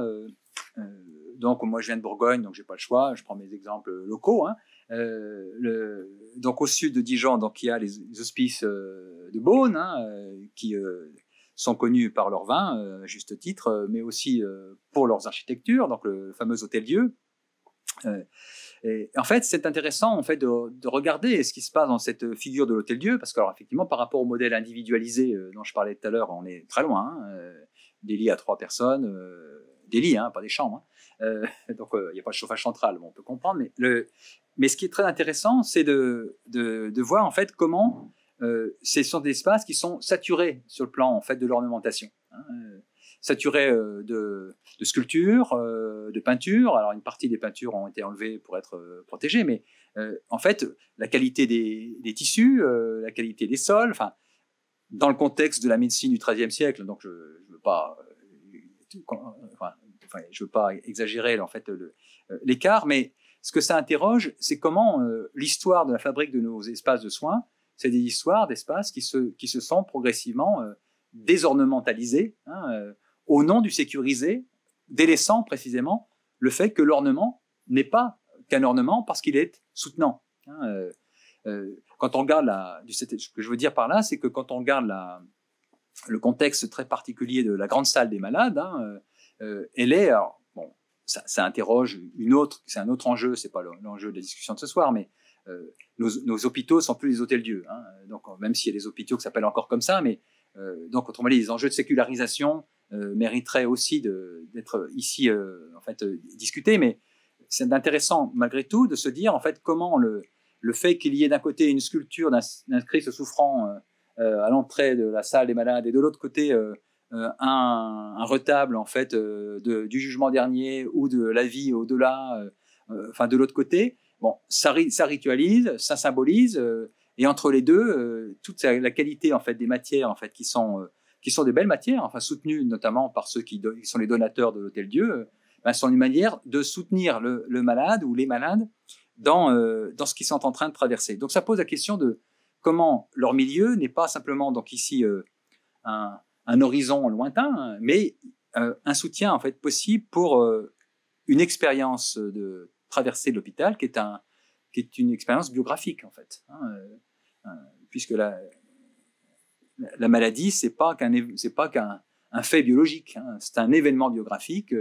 Donc, moi, je viens de Bourgogne, donc j'ai pas le choix. Je prends mes exemples locaux. Hein. Euh, donc au sud de Dijon, donc il y a les, hospices euh, de Beaune, hein, euh, qui sont connus par leur vin, juste titre, mais aussi pour leurs architectures, donc le fameux hôtel-dieu. Et en fait, c'est intéressant en fait de, de, regarder ce qui se passe dans cette figure de l'hôtel-dieu, parce que alors, effectivement, par rapport au modèle individualisé dont je parlais tout à l'heure, on est très loin. Hein, des lits à trois personnes, des lits, pas des chambres. Hein. (laughs) donc, il n'y a pas de chauffage central, on peut comprendre. Mais ce qui est très intéressant, c'est de, voir en fait comment euh, ces sont des espaces qui sont saturés sur le plan en fait de l'ornementation, hein, euh, saturés euh, de, sculptures, de peintures. Alors une partie des peintures ont été enlevées pour être protégées, mais en fait la qualité des, tissus, la qualité des sols, enfin dans le contexte de la médecine du XIIIe siècle, donc je ne veux pas, je veux pas exagérer en fait l'écart, mais ce que ça interroge, c'est comment euh, l'histoire de la fabrique de nos espaces de soins, c'est des histoires d'espaces qui se, qui se sont progressivement euh, désornementalisés hein, euh, au nom du sécurisé, délaissant précisément le fait que l'ornement n'est pas qu'un ornement parce qu'il est soutenant. Hein, quand on regarde la, ce que je veux dire par là, c'est que quand on regarde le contexte très particulier de la grande salle des malades, hein, elle est, ça, interroge une autre, c'est un autre enjeu, c'est pas l'enjeu de la discussion de ce soir, mais euh, nos, nos, hôpitaux sont plus des hôtels-dieux. Hein. donc, même s'il y a des hôpitaux qui s'appellent encore comme ça, mais euh, donc autrement dit, les enjeux de sécularisation euh, mériteraient aussi d'être ici en fait discutés. Mais c'est intéressant malgré tout de se dire en fait comment le, le fait qu'il y ait d'un côté une sculpture d'un Christ souffrant à l'entrée de la salle des malades et de l'autre côté un, un, retable en fait de, du jugement dernier ou de la vie au-delà, enfin de l'autre côté. Bon, ça, ça ritualise, ça symbolise, et entre les deux, toute la qualité en fait des matières en fait qui sont qui sont des belles matières, enfin soutenues notamment par ceux qui, sont les donateurs de l'Hôtel Dieu, ben, sont une manière de soutenir le, malade ou les malades dans, euh, dans ce qu'ils sont en train de traverser. Donc ça pose la question de comment leur milieu n'est pas simplement donc ici euh, un, un, horizon lointain, mais euh, un soutien en fait possible pour une expérience de traversée de l'hôpital qui est un qui est une expérience biographique en fait, hein, puisque la, la maladie c'est pas qu'un c'est pas qu'un un fait biologique, hein, c'est un événement biographique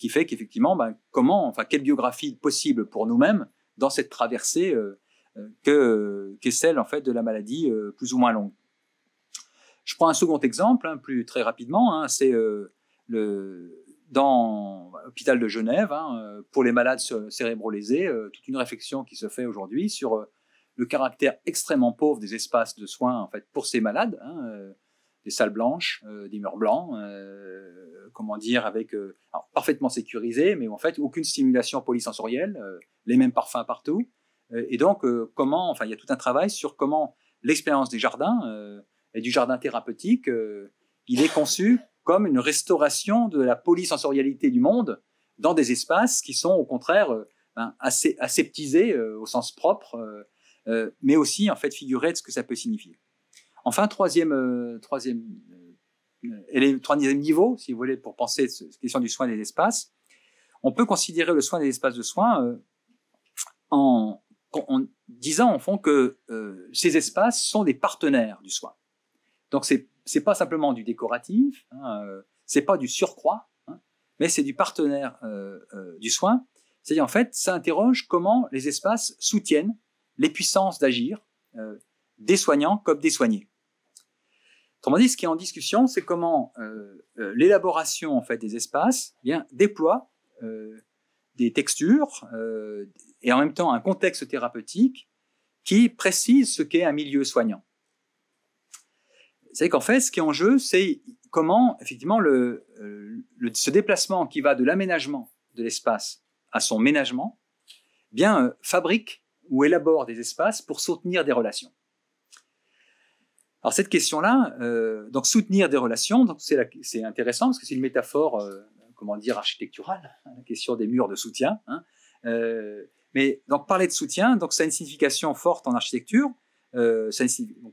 qui fait qu'effectivement, ben, comment, enfin, quelle biographie possible pour nous-mêmes dans cette traversée euh, euh, que qu'est celle en fait de la maladie euh, plus ou moins longue. Je prends un second exemple, hein, plus très rapidement, hein, c'est le dans l'hôpital de Genève hein, pour les malades cérébrolésés, toute une réflexion qui se fait aujourd'hui sur le caractère extrêmement pauvre des espaces de soins en fait pour ces malades des salles blanches, euh, des murs blancs, euh, comment dire, avec euh, parfaitement sécurisés, mais en fait aucune stimulation polysensorielle, les mêmes parfums partout. et donc, comment, enfin, il y a tout un travail sur comment l'expérience des jardins et du jardin thérapeutique, il est conçu comme une restauration de la polysensorialité du monde dans des espaces qui sont au contraire ben, assez aseptisés au sens propre, mais aussi en fait figurés de ce que ça peut signifier. Enfin, troisième, euh, troisième, euh, troisième niveau, si vous voulez, pour penser cette question du soin des espaces, on peut considérer le soin des espaces de soins euh, en, disant en fond que ces espaces sont des partenaires du soin. Donc c'est c'est pas simplement du décoratif, hein, c'est pas du surcroît, hein, mais c'est du partenaire du soin. C'est-à-dire en fait, ça interroge comment les espaces soutiennent les puissances d'agir des soignants comme des soignés. Autrement dit, ce qui est en discussion, c'est comment euh, euh, l'élaboration en fait des espaces eh bien, déploie euh, des textures et en même temps un contexte thérapeutique qui précise ce qu'est un milieu soignant. C'est qu'en fait, ce qui est en jeu, c'est comment effectivement le, ce déplacement qui va de l'aménagement de l'espace à son ménagement, eh bien fabrique ou élabore des espaces pour soutenir des relations. Alors cette question-là, euh, donc soutenir des relations, c'est intéressant parce que c'est une métaphore, euh, comment dire, architecturale, hein, la question des murs de soutien. Hein. Euh, mais donc parler de soutien, donc ça a une signification forte en architecture, euh,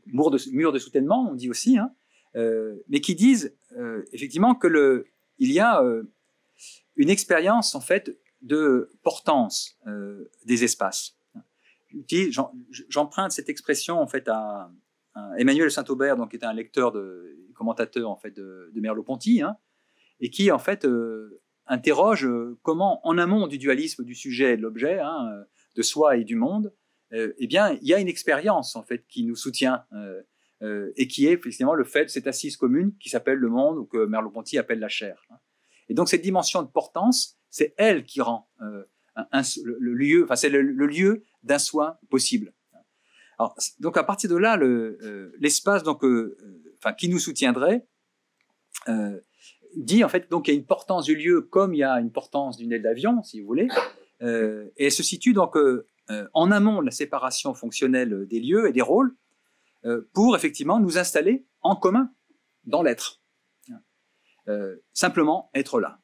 mur de soutènement, on dit aussi, hein, euh, mais qui disent euh, effectivement que il y a une expérience en fait de portance des espaces. J'emprunte cette expression en fait à Emmanuel Saint-Aubert, donc, était un lecteur, de, commentateur en fait de, Merleau-Ponty, hein, et qui en fait euh, interroge euh, comment, en amont du dualisme du sujet et de l'objet, hein, euh, de soi et du monde, eh bien, il y a une expérience en fait qui nous soutient et qui est effectivement le fait de cette assise commune qui s'appelle le monde ou que Merleau-Ponty appelle la chair. Et donc cette dimension de portance, c'est elle qui rend le, lieu, enfin c'est le, lieu d'un soin possible. Alors, donc à partir de là, euh, l'espace donc, euh, euh, enfin, qui nous soutiendrait dit en fait donc qu'il y a une portance du lieu comme il y a une portance d'une aile d'avion, si vous voulez, et se situe donc en amont de la séparation fonctionnelle des lieux et des rôles pour effectivement nous installer en commun dans l'être. simplement être là.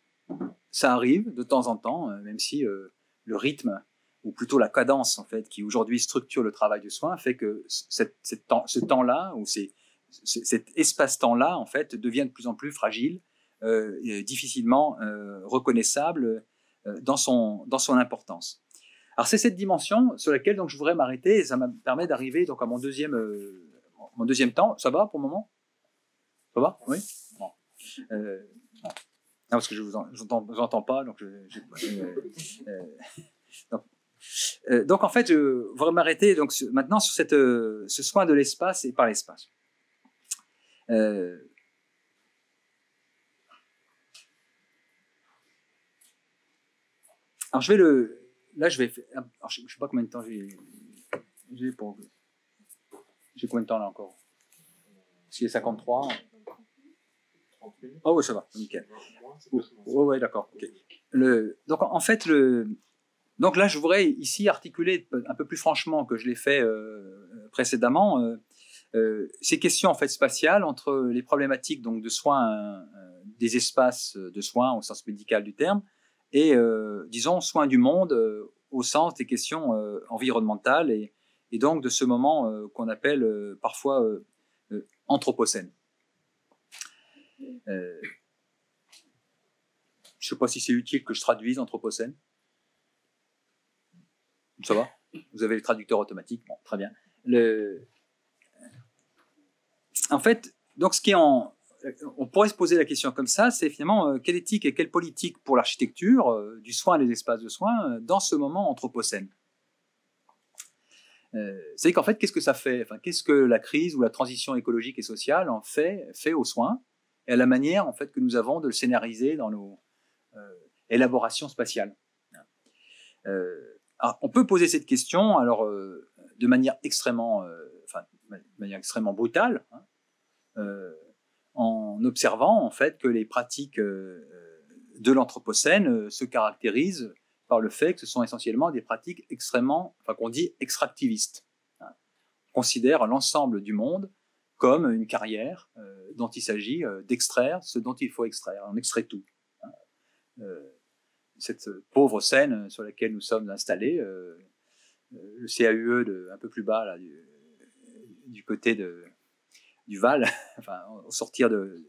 Ça arrive de temps en temps, même si le rythme ou plutôt la cadence en fait, qui aujourd'hui structure le travail du soin, fait que ce temps-là ou cet espace-temps-là en fait devient de plus en plus fragile, euh, et difficilement euh, reconnaissable euh, dans son dans son importance. Alors c'est cette dimension sur laquelle donc je voudrais m'arrêter et ça me permet d'arriver donc à mon deuxième mon deuxième temps. Ça va pour le moment? Ça va? Oui? Bon. non, parce que je vous, entends, pas donc je, donc, euh, donc en fait, je voudrais m'arrêter donc maintenant sur cette, euh, ce soin de l'espace et par l'espace. Euh, alors je vais le, là je vais, alors, je, ne sais pas combien de temps j'ai, j'ai combien de temps là encore? S'il est 53. Oh oui, ça va, nickel. Oh, ouais, d'accord. Donc en fait, donc là, je voudrais ici articuler un peu plus franchement que je l'ai fait euh, précédemment euh, euh, ces questions en fait spatiales entre les problématiques donc de soins des espaces de soins au sens médical du terme et disons soins du monde au sens des questions environnementales et, donc de ce moment qu'on appelle parfois anthropocène. Euh, je ne sais pas si c'est utile que je traduise anthropocène. Ça va? Vous avez le traducteur automatique. Bon, très bien. En fait, donc ce qui est en, on pourrait se poser la question comme ça, c'est finalement euh, quelle éthique et quelle politique pour l'architecture euh, du soin et des espaces de soins dans ce moment anthropocène? c'est qu'en fait, qu'est-ce que ça fait? Enfin, Qu'est-ce que la crise ou la transition écologique et sociale en fait, fait aux soins et à la manière en fait que nous avons de le scénariser dans nos euh, élaborations spatiales? Euh, on peut poser cette question alors euh, de manière extrêmement, enfin, manière extrêmement brutale, hein, en observant en fait que les pratiques de l'anthropocène se caractérisent par le fait que ce sont essentiellement des pratiques extrêmement, enfin qu'on dit extractivistes. Hein. On considère l'ensemble du monde comme une carrière euh, dont il s'agit euh, d'extraire ce dont il faut extraire. On extrait tout. Hein. Euh, cette pauvre scène sur laquelle nous sommes installés, le CAUE un peu plus bas, là, du, côté de, du Val, (laughs) enfin, au sortir de,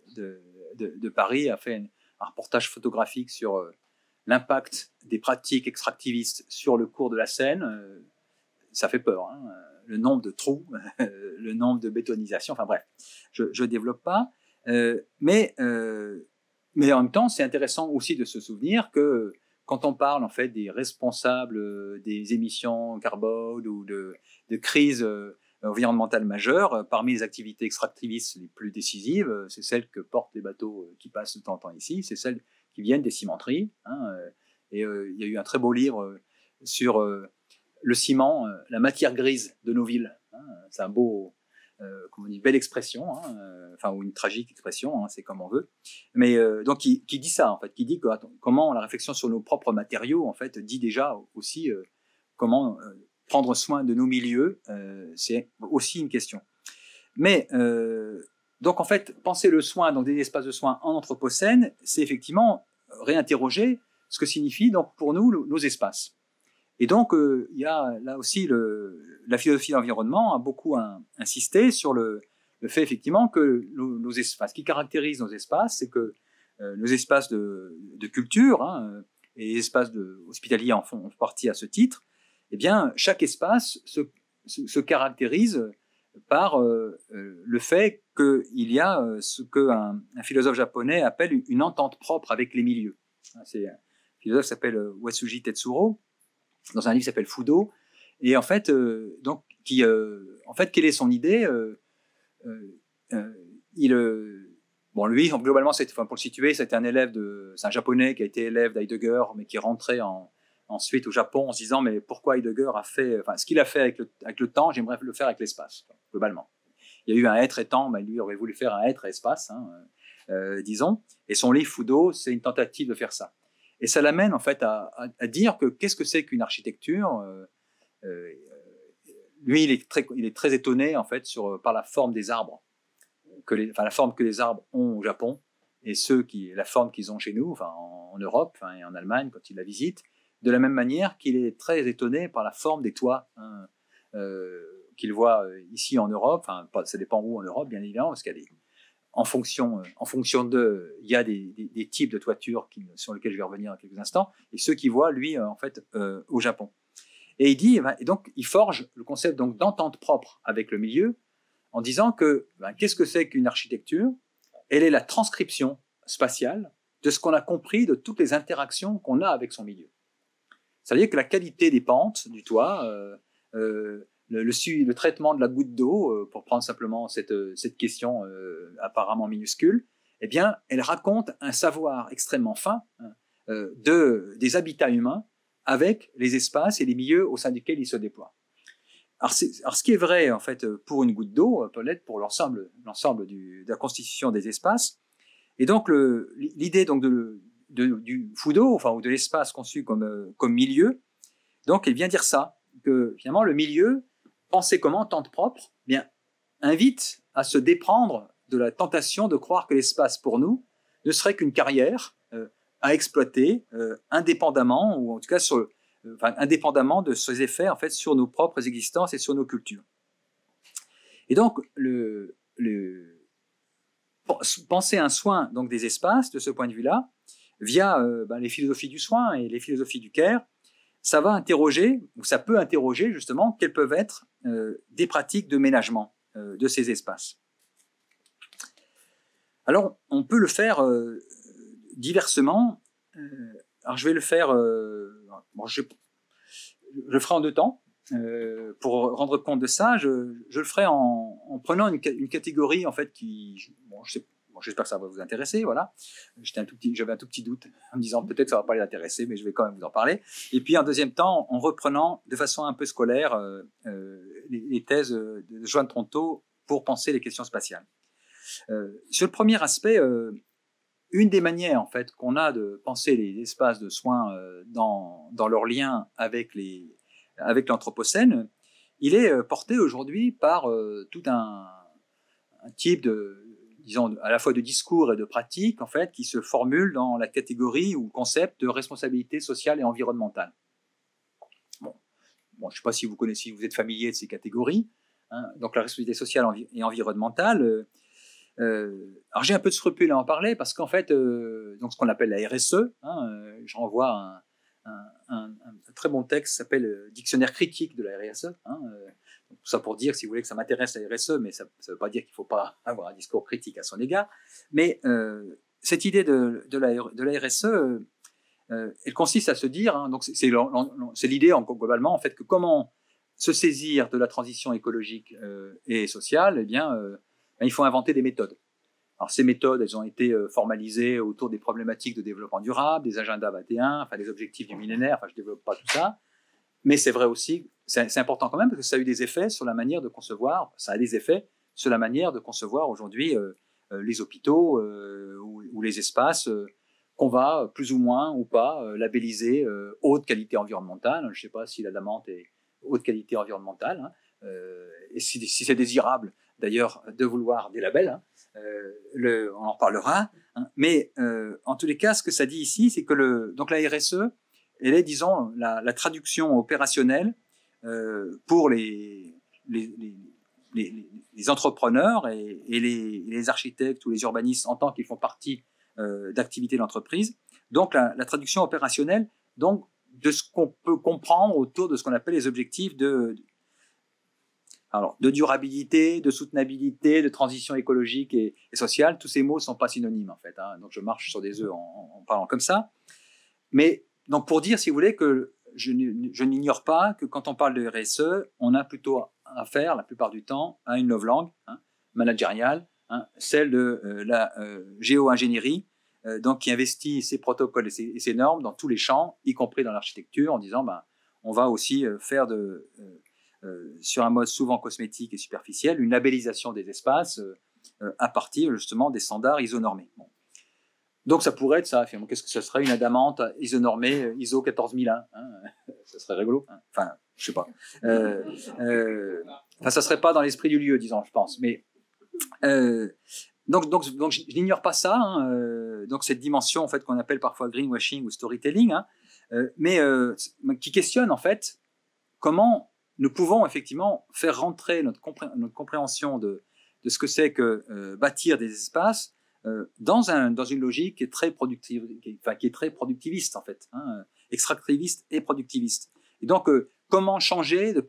de, Paris, a fait un, reportage photographique sur l'impact des pratiques extractivistes sur le cours de la Seine. ça fait peur. Hein le nombre de trous, (laughs) le nombre de bétonisations, enfin bref, je ne développe pas. Euh, mais, euh, mais en même temps, c'est intéressant aussi de se souvenir que quand on parle en fait des responsables euh, des émissions carbone ou de, de crises environnementales majeures, parmi les activités extractivistes les plus décisives, c'est celles que portent les bateaux qui passent de temps en temps ici, c'est celles qui viennent des cimenteries. Hein, et il y a eu un très beau livre sur le ciment, euh, la matière grise de nos villes. Hein, c'est un beau, euh, belle expression, hein, euh, enfin ou une tragique expression, c'est comme on veut. Mais donc qui, dit ça en fait, qui dit comment la réflexion sur nos propres matériaux en fait dit déjà aussi comment prendre soin de nos milieux, c'est aussi une question. Mais donc en fait, penser le soin dans des espaces de soins en anthropocène, c'est effectivement réinterroger ce que signifie donc pour nous nos espaces. Et donc, euh, il y a là aussi la philosophie de l'environnement a beaucoup insisté sur le, fait effectivement que nos, espaces, ce qui caractérise nos espaces, c'est que euh, nos espaces de, de culture hein, et les espaces de, hospitaliers en font partie à ce titre. Eh bien, chaque espace se, se, caractérise par euh, le fait qu'il y a ce qu'un un philosophe japonais appelle une entente propre avec les milieux. C'est un philosophe s'appelle Wasuji Tetsuro, dans un livre qui s'appelle Fudo. Et en fait, euh, donc, euh, en fait, quelle est son idée euh, Il, bon, lui, globalement, enfin, pour le situer, c'était un élève c'est un japonais qui a été élève d'Heidegger, mais qui est rentré en, ensuite au Japon en se disant, mais pourquoi Heidegger a fait, enfin, ce qu'il a fait avec le, avec le temps, j'aimerais le faire avec l'espace, globalement. Il y a eu un être et temps, mais lui aurait voulu faire un être et espace, hein, disons. Et son livre Fudo, c'est une tentative de faire ça. Et ça l'amène en fait à, dire que qu'est-ce que c'est qu'une architecture euh, euh, Lui, il est, très, il est très étonné en fait sur, par la forme des arbres, que les, enfin, la forme que les arbres ont au Japon et ceux qui, la forme qu'ils ont chez nous, en, Europe et en Allemagne quand il la visite, de la même manière qu'il est très étonné par la forme des toits hein, euh, qu'il voit ici en Europe. Enfin, ça dépend où en Europe, bien évidemment, parce qu'il en fonction, euh, en fonction de, il y a des, types de toitures sur lesquels je vais revenir dans quelques instants, et ceux qui voient, lui, euh, en fait, euh, au Japon. Et il dit, eh ben, et donc, il forge le concept donc d'entente propre avec le milieu, en disant que ben, qu'est-ce que c'est qu'une architecture? Elle est la transcription spatiale de ce qu'on a compris de toutes les interactions qu'on a avec son milieu. C'est-à-dire que la qualité des pentes du toit, le, le, traitement de la goutte d'eau, euh, pour prendre simplement cette, euh, question euh, apparemment minuscule, eh bien, elle raconte un savoir extrêmement fin hein, de, des habitats humains avec les espaces et les milieux au sein desquels ils se déploient. Alors, ce qui est vrai en fait pour une goutte d'eau peut l'être pour l'ensemble, l'ensemble de la constitution des espaces. Et donc l'idée donc de, du Fudo, enfin ou de l'espace conçu comme comme milieu, donc elle vient dire ça que finalement le milieu pensé comme entente propre, eh bien invite à se déprendre de la tentation de croire que l'espace pour nous ne serait qu'une carrière euh, à exploiter euh, indépendamment ou en tout cas euh, indépendamment de ses effets en fait sur nos propres existences et sur nos cultures. Et donc le penser un soin donc des espaces de ce point de vue-là via ben, les philosophies du soin et les philosophies du care, ça va interroger ou ça peut interroger justement quelles peuvent être des pratiques de ménagement de ces espaces. Alors, on peut le faire euh, diversement. Euh, alors, je vais le faire. Euh, je, le ferai en deux temps. pour rendre compte de ça, je, le ferai en, prenant une, catégorie en fait qui, bon, je j'espère que ça va vous intéresser, voilà. J'avais un tout petit doute en me disant peut-être ça va pas les intéresser, mais je vais quand même vous en parler. Et puis en deuxième temps, en reprenant de façon un peu scolaire les, thèses de Joanne Tronto pour penser les questions spatiales. Euh, sur le premier aspect, euh, une des manières en fait qu'on a de penser les espaces de soins euh, dans, leur lien avec l'anthropocène, il est porté aujourd'hui par tout un, type de disons à la fois de discours et de pratiques en fait qui se formulent dans la catégorie ou concept de responsabilité sociale et environnementale. Bon, je ne sais pas si vous connaissez, si vous êtes familier de ces catégories. Hein. donc la responsabilité sociale et environnementale, euh, alors j'ai un peu de scrupule à en parler parce qu'en fait, euh, donc ce qu'on appelle la RSE, hein, euh, je renvoie un, un, très bon texte qui s'appelle Dictionnaire critique de la RSE. Hein, tout ça pour dire, si vous voulez, que ça m'intéresse la RSE, mais ça ne veut pas dire qu'il ne faut pas avoir un discours critique à son égard. Mais cette idée de, la, de la RSE, elle consiste à se dire, hein, donc c'est l'idée globalement en fait que comment se saisir de la transition écologique et sociale, eh bien ben, il faut inventer des méthodes. Alors ces méthodes, elles ont été euh, formalisées autour des problématiques de développement durable, des agendas 21, enfin des objectifs du millénaire, je développe pas tout ça, mais c'est vrai aussi, c'est important quand même parce que ça a eu des effets sur la manière de concevoir, ça a des effets sur la manière de concevoir aujourd'hui euh, euh, les hôpitaux ou, les espaces qu'on va plus ou moins ou pas labelliser haute qualité environnementale. Je ne sais pas si la damante est haute qualité environnementale, hein, et si c'est désirable d'ailleurs de vouloir des labels. Hein. Euh, on en parlera. Hein. Mais euh, en tous les cas, ce que ça dit ici, c'est que le, donc la RSE, elle est, disons, la, traduction opérationnelle euh, pour les, entrepreneurs et, les, architectes ou les urbanistes en tant qu'ils font partie d'activités d'entreprise. Donc la, traduction opérationnelle donc, de ce qu'on peut comprendre autour de ce qu'on appelle les objectifs de, alors, de durabilité, de soutenabilité, de transition écologique et, sociale, tous ces mots ne sont pas synonymes en fait. Hein. donc, je marche sur des œufs en, parlant comme ça. Mais donc, pour dire, si vous voulez, que je, n'ignore pas que quand on parle de RSE, on a plutôt affaire, la plupart du temps, à une langue hein, managériale, hein, celle de euh, la euh, géo-ingénierie, euh, donc qui investit ses protocoles et ses, normes dans tous les champs, y compris dans l'architecture, en disant, ben, on va aussi faire de euh, sur un mode souvent cosmétique et superficiel, une labellisation des espaces euh, euh, à partir justement des standards isonormés. Bon. Donc ça pourrait être ça. Qu'est-ce que ce serait une adamante isonormée ISO 14001 hein (laughs) Ça serait rigolo. Hein enfin, je sais pas. Euh, euh, enfin, ça serait pas dans l'esprit du lieu, disons, je pense. Mais euh, donc, donc, donc, je n'ignore pas ça. Hein, donc cette dimension en fait qu'on appelle parfois greenwashing ou storytelling, hein, mais qui questionne en fait comment nous pouvons effectivement faire rentrer notre, compréhension de, ce que c'est que euh, bâtir des espaces euh, dans, un, dans une logique qui est très productive, qui, est très productiviste en fait, hein, extractiviste et productiviste. Et donc, euh, comment changer de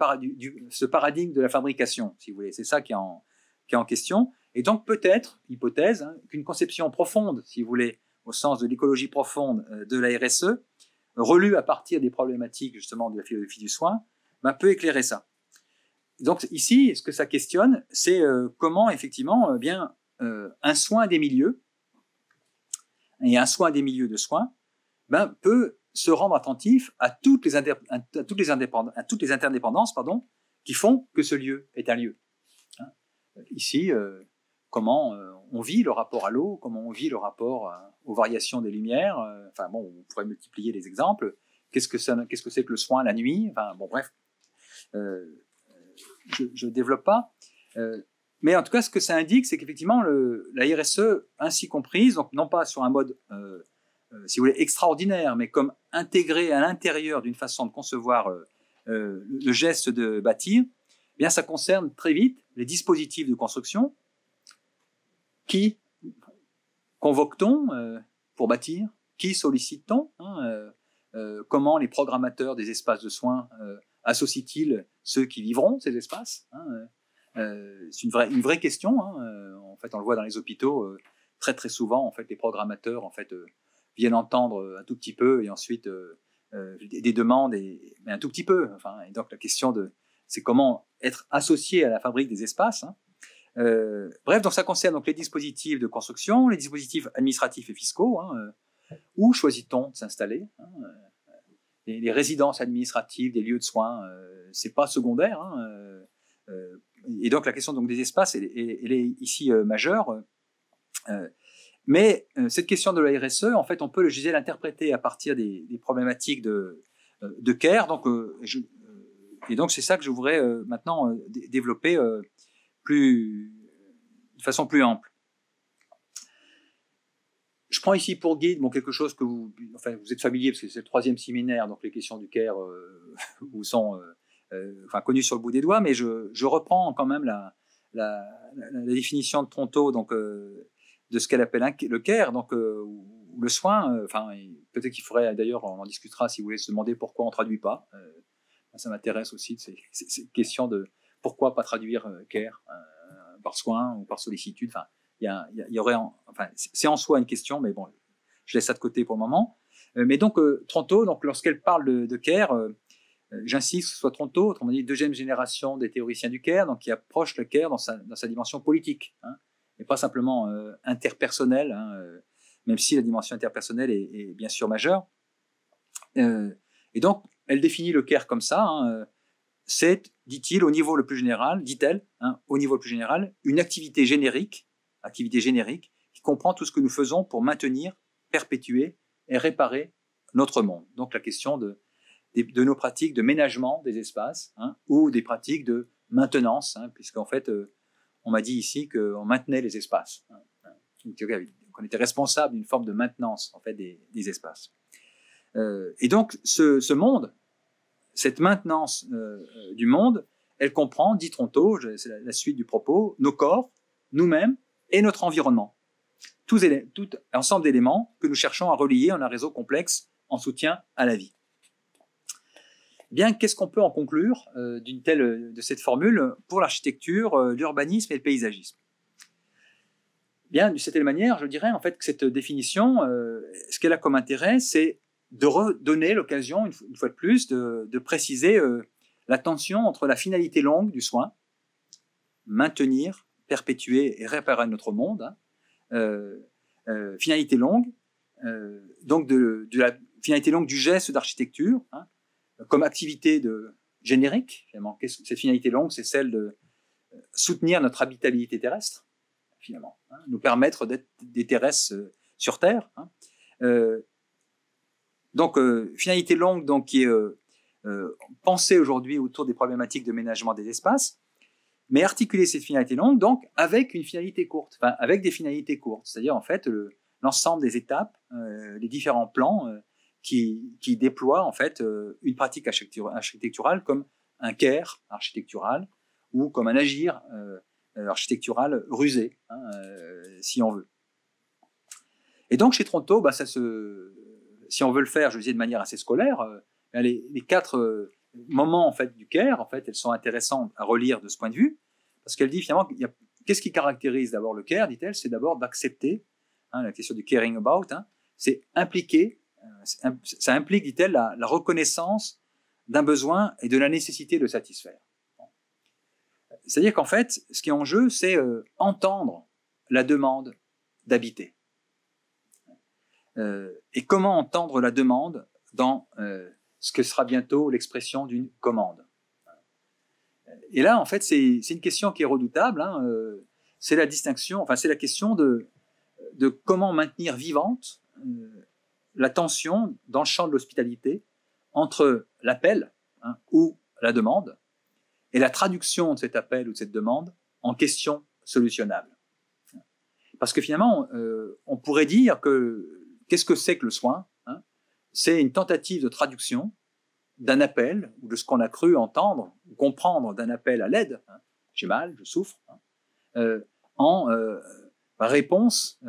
ce paradigme de la fabrication, si vous voulez, c'est ça qui est en, qui est en question. Et donc peut-être, hypothèse, hein, qu'une conception profonde, si vous voulez, au sens de l'écologie profonde de la RSE, relue à partir des problématiques justement de la philosophie du soin, ben, peut éclairer ça. Donc ici, ce que ça questionne, c'est euh, comment effectivement euh, bien euh, un soin des milieux et un soin des milieux de soins ben, peut se rendre attentif à toutes les, toutes les, interdépendances pardon, qui font que ce lieu est un lieu. Hein. ici, comment on vit le rapport à l'eau, comment on vit le rapport aux variations des lumières. enfin bon, on pourrait multiplier les exemples. Qu'est-ce que c'est que, que le soin la nuit? Enfin bon, bref, je ne développe pas. Mais en tout cas, ce que ça indique, c'est qu'effectivement, la RSE, ainsi comprise, donc non pas sur un mode euh, si vous voulez, extraordinaire, mais comme intégré à l'intérieur d'une façon de concevoir euh, euh, le geste de bâtir, eh bien ça concerne très vite les dispositifs de construction. Qui convoque-t-on pour bâtir Qui sollicite-t-on hein, Comment les programmateurs des espaces de soins associent-ils ceux qui vivront ces espaces hein, C'est une vraie, une vraie question. Hein, en fait, on le voit dans les hôpitaux très très souvent. En fait, les programmateurs en fait viennent entendre euh, un tout petit peu et ensuite euh, euh, des, demandes, et, mais un tout petit peu. Enfin, et donc la question de c'est comment être associé à la fabrique des espaces. Hein. bref, donc ça concerne donc les dispositifs de construction, les dispositifs administratifs et fiscaux. Hein, où choisit-on de s'installer les, résidences administratives, des lieux de soins, c'est pas secondaire. Et donc la question donc des espaces, elle, est ici majeure. Mais euh, cette question de la RSE, en fait, on peut le juger, l'interpréter à partir des, problématiques de, euh, de care. Donc, euh, et donc, c'est ça que je voudrais maintenant développer plus, de façon plus ample. Je prends ici pour guide bon, quelque chose que vous, vous êtes familier parce que c'est le troisième séminaire, donc les questions du care (laughs) vous sont enfin, connues sur le bout des doigts, mais je, reprends quand même la, définition de Tronto, donc de ce qu'elle appelle le care, donc euh, le soin. Euh, enfin, peut-être qu'il faudrait d'ailleurs, on en discutera si vous voulez se demander pourquoi on traduit pas. Euh, ça m'intéresse aussi ces, ces, questions de pourquoi pas traduire care par soin ou par sollicitude. Enfin, il y, aurait, c'est en soi une question, mais bon, je laisse ça de côté pour le moment. mais donc Tronto, donc lorsqu'elle parle de, de care, j'insiste, ce soit Tronto, autrement dit deuxième génération des théoriciens du care, donc qui approche le care dans sa, dans sa dimension politique. Hein et pas simplement euh, interpersonnel, hein, euh, même si la dimension interpersonnelle est, bien sûr majeure. Euh, et donc, elle définit le care comme ça. Hein, c'est, dit-il, au niveau le plus général, dit-elle, au niveau le plus général, une activité générique, activité générique, qui comprend tout ce que nous faisons pour maintenir, perpétuer et réparer notre monde. Donc la question de, de, nos pratiques de ménagement des espaces hein, ou des pratiques de maintenance, hein, puisqu'en fait, on m'a dit ici qu'on maintenait les espaces, qu'on était responsable d'une forme de maintenance en fait des, espaces. Euh, et donc ce, monde, cette maintenance euh, du monde, elle comprend, dit Tronto, c'est la, suite du propos, nos corps, nous-mêmes et notre environnement. Tous tout ensemble d'éléments que nous cherchons à relier en un réseau complexe en soutien à la vie. Bien, qu'est-ce qu'on peut en conclure euh, d'une telle de cette formule pour l'architecture, euh, l'urbanisme et le paysagisme? Bien, de cette manière, je dirais en fait que cette définition, euh, ce qu'elle a comme intérêt, c'est de redonner l'occasion, une, fois de plus, de, préciser la tension entre la finalité longue du soin, maintenir, perpétuer et réparer notre monde, hein, finalité longue, donc de, la finalité longue du geste d'architecture, hein, comme activité de générique, finalement. Cette finalité longue, c'est celle de euh, soutenir notre habitabilité terrestre, finalement, hein, nous permettre d'être des terrestres euh, sur Terre. Hein. Euh, donc, finalité longue, donc qui est pensée aujourd'hui autour des problématiques de ménagement des espaces, mais articuler cette finalité longue, donc avec une finalité courte, enfin avec des finalités courtes, c'est-à-dire en fait l'ensemble des étapes, les différents plans qui, déploie en fait euh, une pratique architecturale comme un care architectural ou comme un agir euh, architectural rusé, hein, euh, si on veut. Et donc chez Tronto, bah, si on veut le faire, je disais de manière assez scolaire, les, les, quatre moments en fait du care, en fait, elles sont intéressantes à relire de ce point de vue, parce qu'elle dit finalement, qu'est-ce qui caractérise d'abord le care, dit-elle, c'est d'abord d'accepter, hein, la question du caring about, hein, c'est impliquer ça implique, dit-elle, la, reconnaissance d'un besoin et de la nécessité de satisfaire. C'est-à-dire qu'en fait, ce qui est en jeu, c'est euh, entendre la demande d'habiter. Euh, et comment entendre la demande dans euh, ce que sera bientôt l'expression d'une commande. Et là, en fait, c'est une question qui est redoutable. Hein, c'est la distinction, enfin c'est la question de, comment maintenir vivante euh, la tension dans le champ de l'hospitalité entre l'appel hein, ou la demande et la traduction de cet appel ou de cette demande en question solutionnable. Parce que finalement, euh, on pourrait dire que qu'est-ce que c'est que le soin hein? C'est une tentative de traduction d'un appel ou de ce qu'on a cru entendre ou comprendre d'un appel à l'aide. Hein. J'ai mal, je souffre, euh, en euh, réponse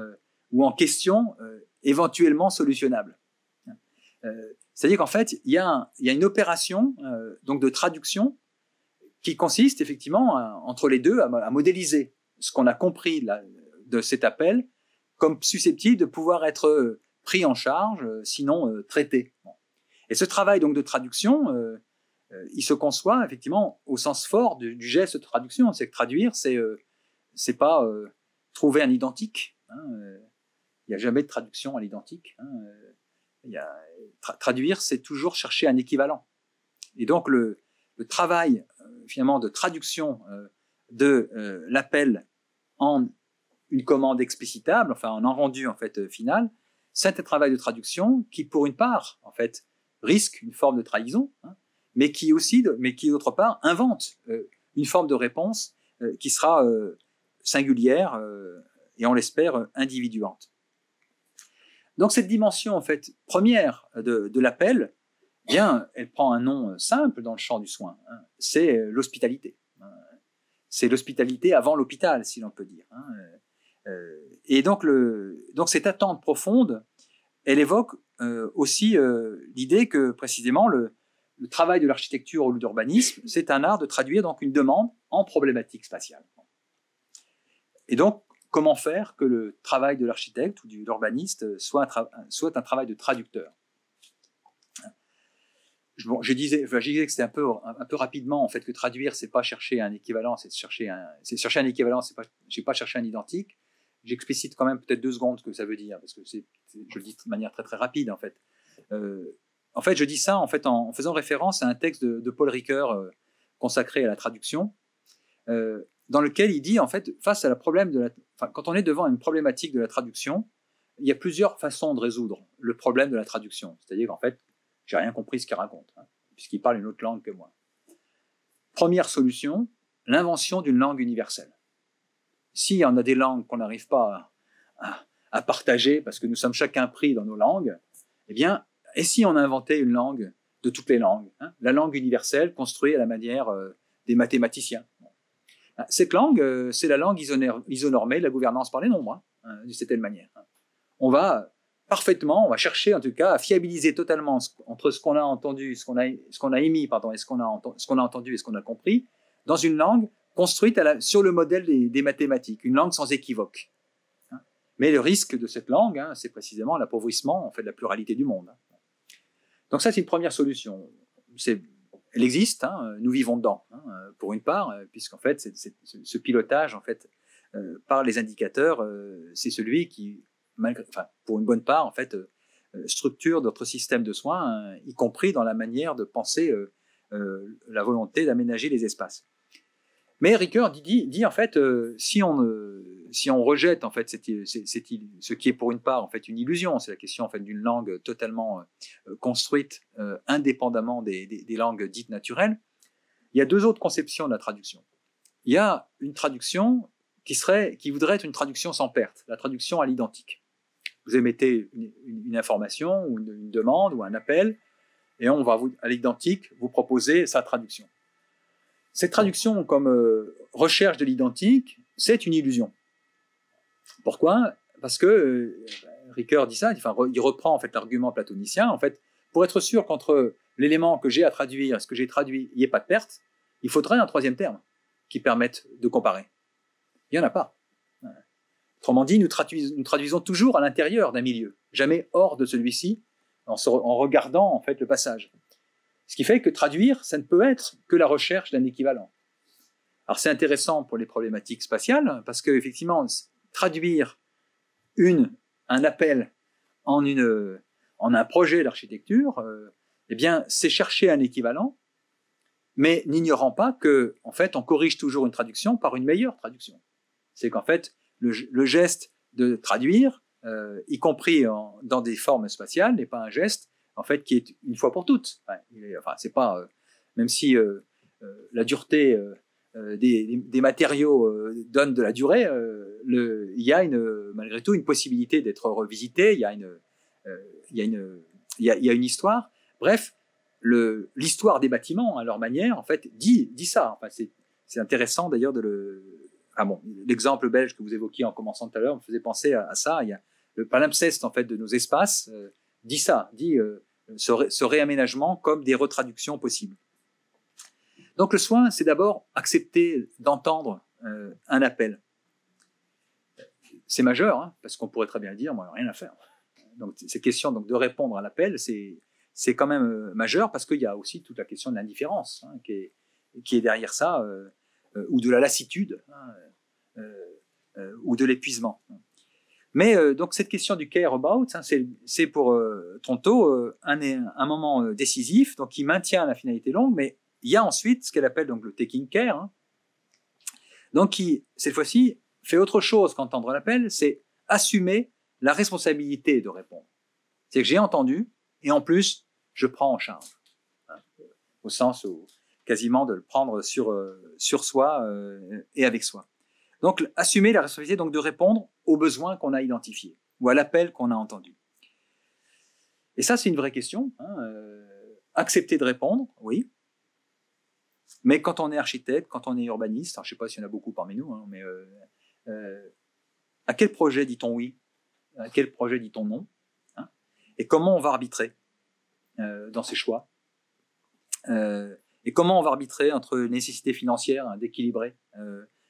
ou en question éventuellement solutionnable. C'est-à-dire qu'en fait, il y, a une opération donc de traduction qui consiste effectivement entre les deux à, modéliser ce qu'on a compris de cet appel comme susceptible de pouvoir être euh, pris en charge, euh, sinon euh, traité. Et ce travail donc de traduction, il se conçoit effectivement au sens fort du, geste de traduction. C'est que traduire, c'est c'est pas trouver un identique. Hein, il n'y a jamais de traduction à l'identique. Hein, il traduire, c'est toujours chercher un équivalent. Et donc le, travail finalement de traduction de l'appel en une commande explicitable, enfin en un rendu en fait euh, final, c'est un travail de traduction qui, pour une part, en fait, risque une forme de trahison, hein, mais qui aussi, mais qui d'autre part invente euh, une forme de réponse euh, qui sera singulière et on l'espère individuante. Donc cette dimension en fait première de, l'appel, eh bien, elle prend un nom simple dans le champ du soin. Hein, c'est l'hospitalité. Hein. C'est l'hospitalité avant l'hôpital, si l'on peut dire. Euh, et donc, cette attente profonde, elle évoque euh, aussi euh, l'idée que précisément le, travail de l'architecture ou de l'urbanisme, c'est un art de traduire donc une demande en problématique spatiale. Et donc, comment faire que le travail de l'architecte ou de l'urbaniste soit, un travail de traducteur. Je, disais, je disais que c'était un peu, rapidement en fait que traduire, c'est pas chercher un équivalent, c'est chercher un, équivalent, c'est pas, un identique. J'explicite quand même peut-être deux secondes ce que ça veut dire, parce que je le dis de manière très très rapide en fait. Euh, en fait, je dis ça en, faisant référence à un texte de, Paul Ricoeur euh, consacré à la traduction, euh, dans lequel il dit en fait face à la problème de quand on est devant une problématique de la traduction, il y a plusieurs façons de résoudre le problème de la traduction. C'est-à-dire qu'en fait, j'ai rien compris ce qu'il raconte, hein, puisqu'il parle une autre langue que moi. Première solution, l'invention d'une langue universelle si on a des langues qu'on n'arrive pas à, partager parce que nous sommes chacun pris dans nos langues, eh bien, et si on inventait une langue de toutes les langues, hein, la langue universelle construite à la manière euh, des mathématiciens? Cette langue, euh, c'est la langue isonormée de la gouvernance par les nombres, hein, hein, de cette manière. On va parfaitement, on va chercher en tout cas à fiabiliser totalement entre ce qu'on a entendu, ce qu'on a, a émis, pardon, et ce qu'on a, entendu et ce qu'on a compris, dans une langue construite sur le modèle des, mathématiques, une langue sans équivoque. Hein. Mais le risque de cette langue, hein, c'est précisément l'appauvrissement en fait, de la pluralité du monde. Hein. Donc ça, c'est une première solution. Elle existe, nous vivons dedans, pour une part, euh, puisqu'en fait, ce pilotage, en fait, euh, par les indicateurs, euh, c'est celui qui, pour une bonne part, en fait, structure notre système de soins, y compris dans la manière de penser la volonté d'aménager les espaces. Mais Ricoeur dit, dit, en fait, euh, si, on, si on rejette en fait ce qui est pour une part en fait une illusion, c'est la question en fait d'une langue totalement euh, construite euh, indépendamment des, langues dites naturelles. Il y a deux autres conceptions de la traduction. Il y a une traduction qui serait, qui voudrait être une traduction sans perte, la traduction à l'identique. Vous émettez une, information ou une, demande ou un appel, et on va à l'identique vous proposer sa traduction. Cette traduction comme euh, recherche de l'identique, c'est une illusion. Pourquoi? Parce que euh, Ricoeur dit ça, il reprend en fait l'argument platonicien. En fait, pour être sûr qu'entre l'élément que j'ai à traduire et ce que j'ai traduit, il n'y ait pas de perte, il faudrait un troisième terme qui permette de comparer. Il n'y en a pas. Autrement dit, nous, traduisons toujours à l'intérieur d'un milieu, jamais hors de celui-ci, en, en regardant en fait le passage. Ce qui fait que traduire, ça ne peut être que la recherche d'un équivalent. Alors c'est intéressant pour les problématiques spatiales, parce que effectivement, traduire une, un appel en, une, en un projet d'architecture, euh, eh bien, c'est chercher un équivalent, mais n'ignorant pas que, en fait, on corrige toujours une traduction par une meilleure traduction. C'est qu'en fait, le, geste de traduire, euh, y compris dans des formes spatiales, n'est pas un geste en fait qui est une fois pour toutes. Enfin, c'est pas euh, même si euh, euh la dureté des, matériaux donne de la durée, il y a malgré tout une possibilité d'être revisité. Il y a une, il y a une, il y a, une histoire. Bref, l'histoire des bâtiments, à leur manière, en fait, dit, dit ça. Enfin, c'est intéressant d'ailleurs de le. Ah bon, l'exemple belge que vous évoquiez en commençant tout à l'heure me faisait penser à, ça. Il y a le palimpseste en fait de nos espaces dit ça, dit ce, ré, ce, réaménagement comme des retraductions possibles. Donc le soin, c'est d'abord accepter d'entendre euh, un appel. C'est majeur, hein, parce qu'on pourrait très bien dire, moi, rien à faire. Donc ces questions donc de répondre à l'appel, c'est c'est quand même euh, majeur parce qu'il y a aussi toute la question de l'indifférence hein, qui, est, derrière ça, euh, ou de la lassitude, hein, ou de l'épuisement. Mais euh, donc cette question du care about, hein, c'est pour Tonto un, un, moment décisif, donc il maintient la finalité longue, mais il y a ensuite ce qu'elle appelle donc le taking care, hein, donc qui cette fois-ci fait autre chose qu'entendre l'appel, c'est assumer la responsabilité de répondre. C'est que j'ai entendu, et en plus, je prends en charge, hein, au sens quasiment de le prendre sur, euh, sur soi euh, et avec soi. Donc, assumer la responsabilité donc de répondre aux besoins qu'on a identifiés ou à l'appel qu'on a entendu. Et ça, c'est une vraie question. Hein, euh, accepter de répondre, oui. Mais quand on est architecte, quand on est urbaniste, alors je ne sais pas s'il y en a beaucoup parmi nous, hein, mais euh, euh, à quel projet dit-on oui? À quel projet dit-on non? Hein? Et comment on va arbitrer dans ses choix? Et comment on va arbitrer entre nécessité financière d'équilibrer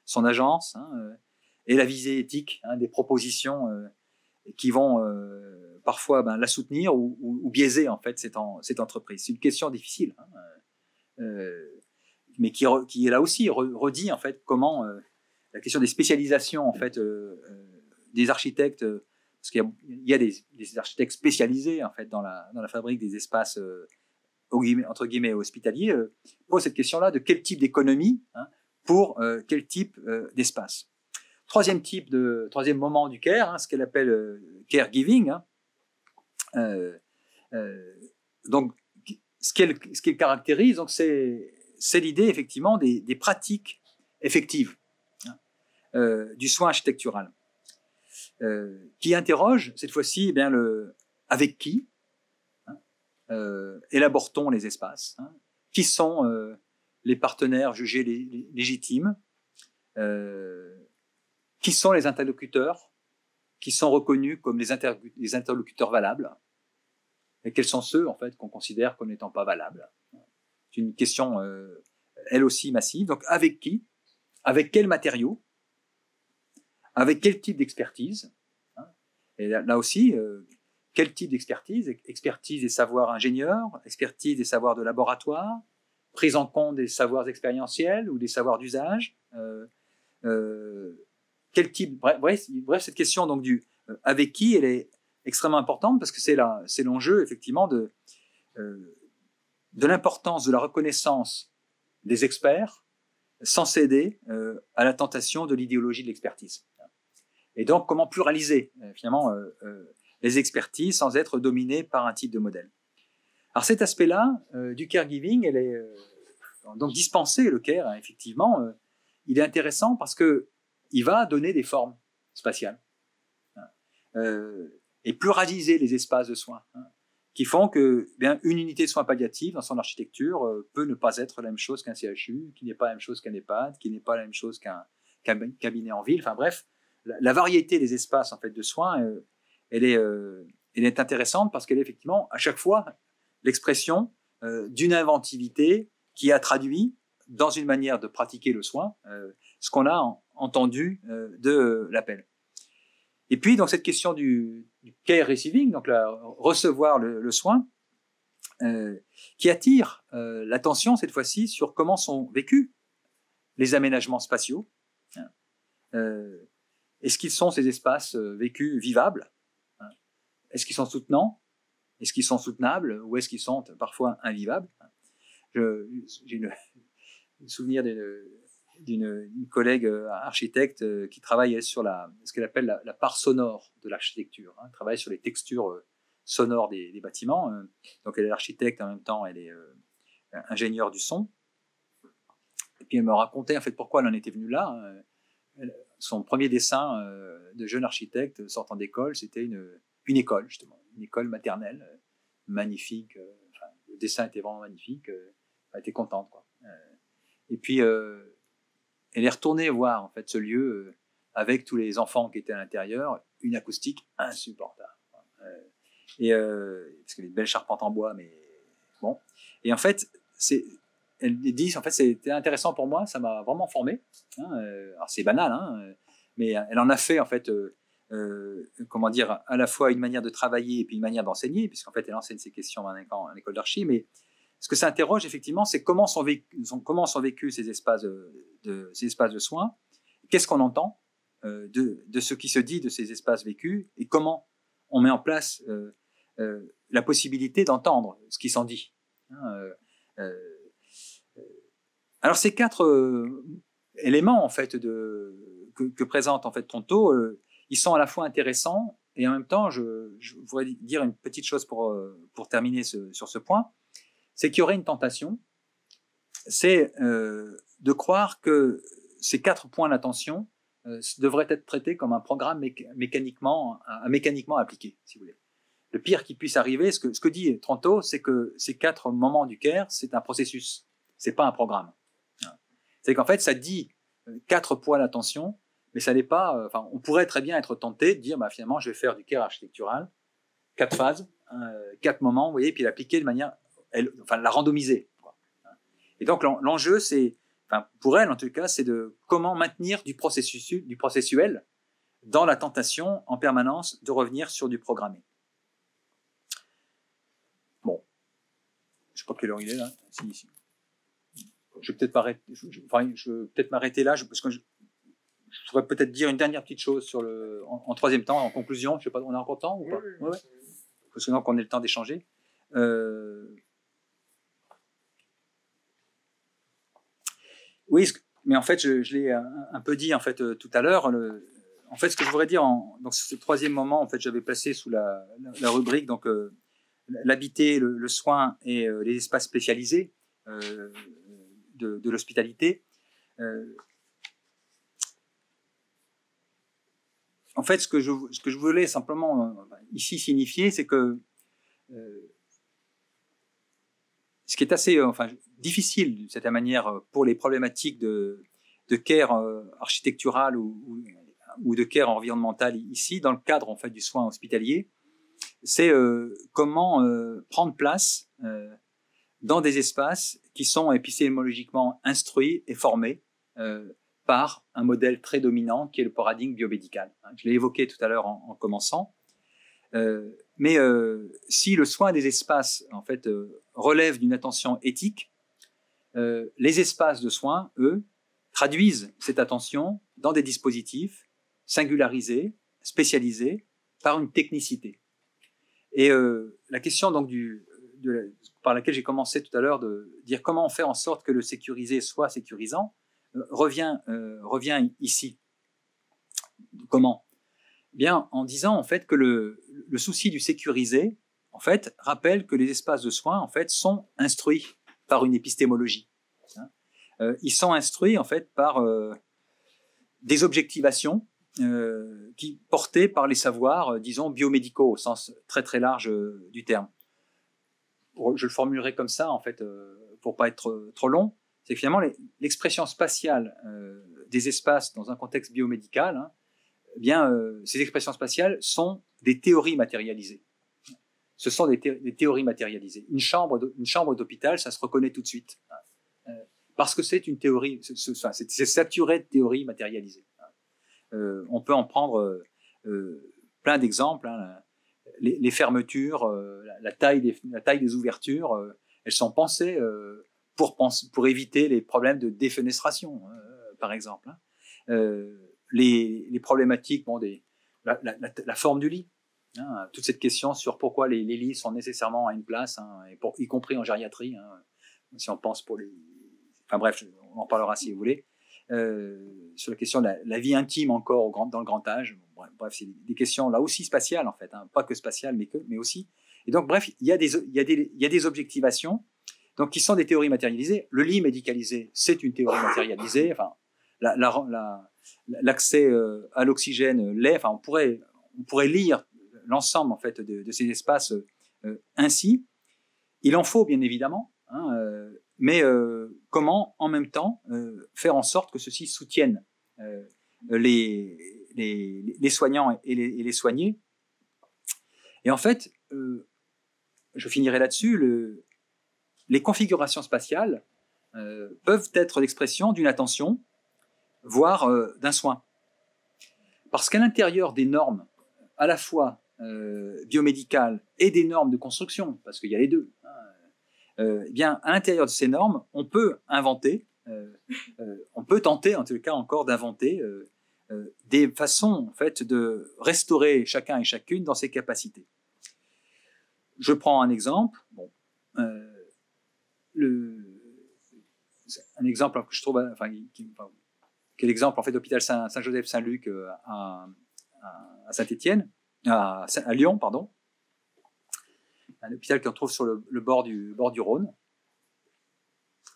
son agence et la visée éthique hein, des propositions euh, qui vont euh, parfois ben, la soutenir ou, biaiser en fait cette, en, cette entreprise. C'est une question difficile, hein, mais qui, est là aussi redit en fait comment la question des spécialisations en fait des architectes parce qu'il y, a des, architectes spécialisés en fait dans la, fabrique des espaces euh, entre guillemets hospitaliers, euh, posent cette question-là de quel type d'économie hein, pour euh, quel type euh, d'espace. Troisième type de troisième moment du care, hein, ce qu'elle appelle euh, caregiving. Hein, donc ce qu'elle ce caractérise, donc c'est c'est l'idée effectivement des, des, pratiques effectives hein, du soin architectural. Euh, qui interroge cette fois-ci eh bien le avec qui hein, euh, élabore-t-on les espaces hein, Qui sont euh, les partenaires jugés légitimes euh, Qui sont les interlocuteurs qui sont reconnus comme les, inter les interlocuteurs valables? Et quels sont ceux en fait qu'on considère comme n'étant pas valables? C'est une question euh, elle aussi massive. Donc avec qui? Avec quels matériaux avec quel type d'expertise? Et là, là aussi, euh, quel type d'expertise? Expertise des savoirs ingénieurs, expertise des savoirs de laboratoire, prise en compte des savoirs expérientiels ou des savoirs d'usage. Euh, euh, quel type bref, cette question donc du euh, avec qui, elle est extrêmement importante parce que c'est c'est l'enjeu effectivement de euh, de l'importance de la reconnaissance des experts sans céder euh, à la tentation de l'idéologie de l'expertise. Et donc, comment pluraliser finalement les expertises sans être dominé par un type de modèle. Alors cet aspect-là du caregiving, elle est donc dispensé le care, hein, effectivement, il est intéressant parce que il va donner des formes spatiales hein, et pluraliser les espaces de soins, hein, qui font que eh bien une unité de soins palliatifs dans son architecture peut ne pas être la même chose qu'un CHU, qui n'est pas la même chose qu'un EHPAD, qui n'est pas la même chose qu'un qu cabinet en ville. Enfin bref, la, variété des espaces en fait de soins, euh, elle est, euh, elle est intéressante parce qu'elle est effectivement à chaque fois l'expression euh, d'une inventivité qui a traduit dans une manière de pratiquer le soin ce qu'on a en, entendu de l'appel. Et puis donc cette question du, care receiving, donc la, recevoir le, soin, euh, qui attire euh, l'attention cette fois-ci sur comment sont vécus les aménagements spatiaux. Euh, est-ce qu'ils sont ces espaces euh, vécus vivables hein Est-ce qu'ils sont soutenants Est-ce qu'ils sont soutenables Ou est-ce qu'ils sont parfois invivables J'ai le (laughs) souvenir d'une collègue architecte qui travaille sur la, ce qu'elle appelle la, part sonore de l'architecture. Hein, travaille sur les textures sonores des, bâtiments. Donc elle est architecte en même temps, elle est ingénieure du son. Et puis elle me racontait en fait pourquoi elle en était venue là. Son premier dessin de jeune architecte sortant d'école, c'était une, une école justement, une école maternelle magnifique. le dessin était vraiment magnifique. elle était contente quoi. Et puis, euh, elle est retournée voir en fait ce lieu euh, avec tous les enfants qui étaient à l'intérieur, une acoustique insupportable. Euh, et parce que les belles charpentes en bois, mais bon. Et en fait, elle dit, en fait, c'était intéressant pour moi, ça m'a vraiment formé. Hein, alors c'est banal, hein, mais elle en a fait en fait. comment dire, à la fois une manière de travailler et puis une manière d'enseigner, puisqu'en fait elle enseigne ces questions en, école d'archi, mais ce que ça interroge effectivement, c'est comment sont, vécus, ces espaces de, soins, qu'est-ce qu'on entend euh, de, ce qui se dit de ces espaces vécus et comment on met en place euh, euh, la possibilité d'entendre ce qui s'en dit. Hein, alors ces quatre éléments en fait que, présente en fait Tonto, ils sont à la fois intéressants et en même temps, je, voudrais dire une petite chose pour terminer sur ce point c'est qu'il y aurait une tentation, c'est euh, de croire que ces quatre points d'attention euh, devraient être traités comme un programme mécaniquement, mécaniquement appliqué, si vous voulez. Le pire qui puisse arriver, ce que, ce que dit Tronto, c'est que ces quatre moments du CARE, c'est un processus, c'est pas un programme. C'est qu'en fait, ça dit euh, quatre points d'attention, mais ça n'est pas. Enfin, on pourrait très bien être tenté de dire, bah, finalement, je vais faire du CARE architectural, quatre phases, quatre moments, vous voyez, puis l'appliquer de manière enfin, la randomiser. Et donc l'enjeu, c'est, enfin, pour elle en tout cas, c'est de comment maintenir du, processus, du processuel dans la tentation en permanence de revenir sur du programmé. Bon, je sais pas quelle heure il est là. Je vais peut-être m'arrêter, là, parce que je, pourrais peut-être dire une dernière petite chose sur le, en, troisième temps, en conclusion. Je sais pas, on a encore temps ou pas? Oui, Parce que donc on ait le temps d'échanger. Euh, Oui, mais en fait, je, l'ai un, peu dit en fait euh, tout à l'heure. En fait, ce que je voudrais dire, en, ce troisième moment, en fait, j'avais placé sous la, rubrique donc euh, l'habiter, le, soin et euh, les espaces spécialisés de, l'hospitalité. en fait, ce que je, ce que je voulais simplement ici signifier, c'est que ce qui est assez, enfin, difficile de cette manière euh, pour les problématiques de, de care euh, architectural ou, ou, de care environnemental ici, dans le cadre en fait du soin hospitalier, c'est euh, comment prendre place dans des espaces qui sont épistémologiquement instruits et formés par un modèle très dominant qui est le paradigme biomédical. Je l'ai évoqué tout à l'heure en, en, commençant. Mais si le soin des espaces en fait relève d'une attention éthique, euh, les espaces de soins, eux, traduisent cette attention dans des dispositifs singularisés, spécialisés, par une technicité. Et euh, la question donc du, par laquelle j'ai commencé tout à l'heure de dire comment fait en sorte que le sécurisé soit sécurisant euh, revient, revient ici. Comment? Bien, en disant en fait que le, souci du sécurisé, en fait, rappelle que les espaces de soins en fait sont instruits par une épistémologie. Hein. Euh, ils sont instruits en fait par euh, des objectivations euh, qui portées par les savoirs, disons biomédicaux au sens très très large du terme. Je le formulerai comme ça en fait pour pas être trop long. C'est finalement l'expression spatiale des espaces dans un contexte biomédical. Hein, eh bien, ces expressions spatiales sont des théories matérialisées ce sont des, théories matérialisées. Une chambre, d'hôpital, ça se reconnaît tout de suite. Euh, parce que c'est une théorie, c'est saturé de théories matérialisées. Euh, on peut en prendre euh, plein d'exemples. Hein. Les, fermetures, la, taille des, la taille des ouvertures, elles sont pensées pour, éviter les problèmes de défenestration, par exemple. Hein. Les, problématiques, bon, la, forme du lit. Hein, toute cette question sur pourquoi les, lits sont nécessairement à une place, hein, y compris en gériatrie, hein, si on pense pour les... Enfin bref, on en parlera si vous voulez. sur la question de la, vie intime encore dans le grand âge. bref, c'est des questions là aussi spatiales en fait, pas que spatiales, mais, que, aussi. Et donc, bref, il y, a des, objectivations donc, qui sont des théories matérialisées. Le lit médicalisé, c'est une théorie matérialisée. Enfin, l'accès euh, à l'oxygène l'est. Enfin, on pourrait, on pourrait lire l'ensemble en fait de, ces espaces euh, ainsi. Il en faut bien évidemment, hein, euh, mais comment en même temps faire en sorte que ceci soutienne les, les, soignants et les, et soignés. Et en fait, je finirai là-dessus, le, les configurations spatiales euh, peuvent être l'expression d'une attention, voire euh, d'un soin. Parce qu'à l'intérieur des normes, à la fois euh, biomédicales et des normes de construction, parce qu'il y a les deux, hein, eh bien, à l'intérieur de ces normes, on peut inventer, on peut tenter, en tout cas encore, d'inventer des façons en fait de restaurer chacun et chacune dans ses capacités. Je prends un exemple. Bon, un exemple que je trouve, est l'exemple en fait d'hôpital Saint-Joseph-Saint-Luc euh, à, Saint-Étienne, à, Lyon, pardon, un hôpital qu'on trouve sur le, bord, du, Rhône,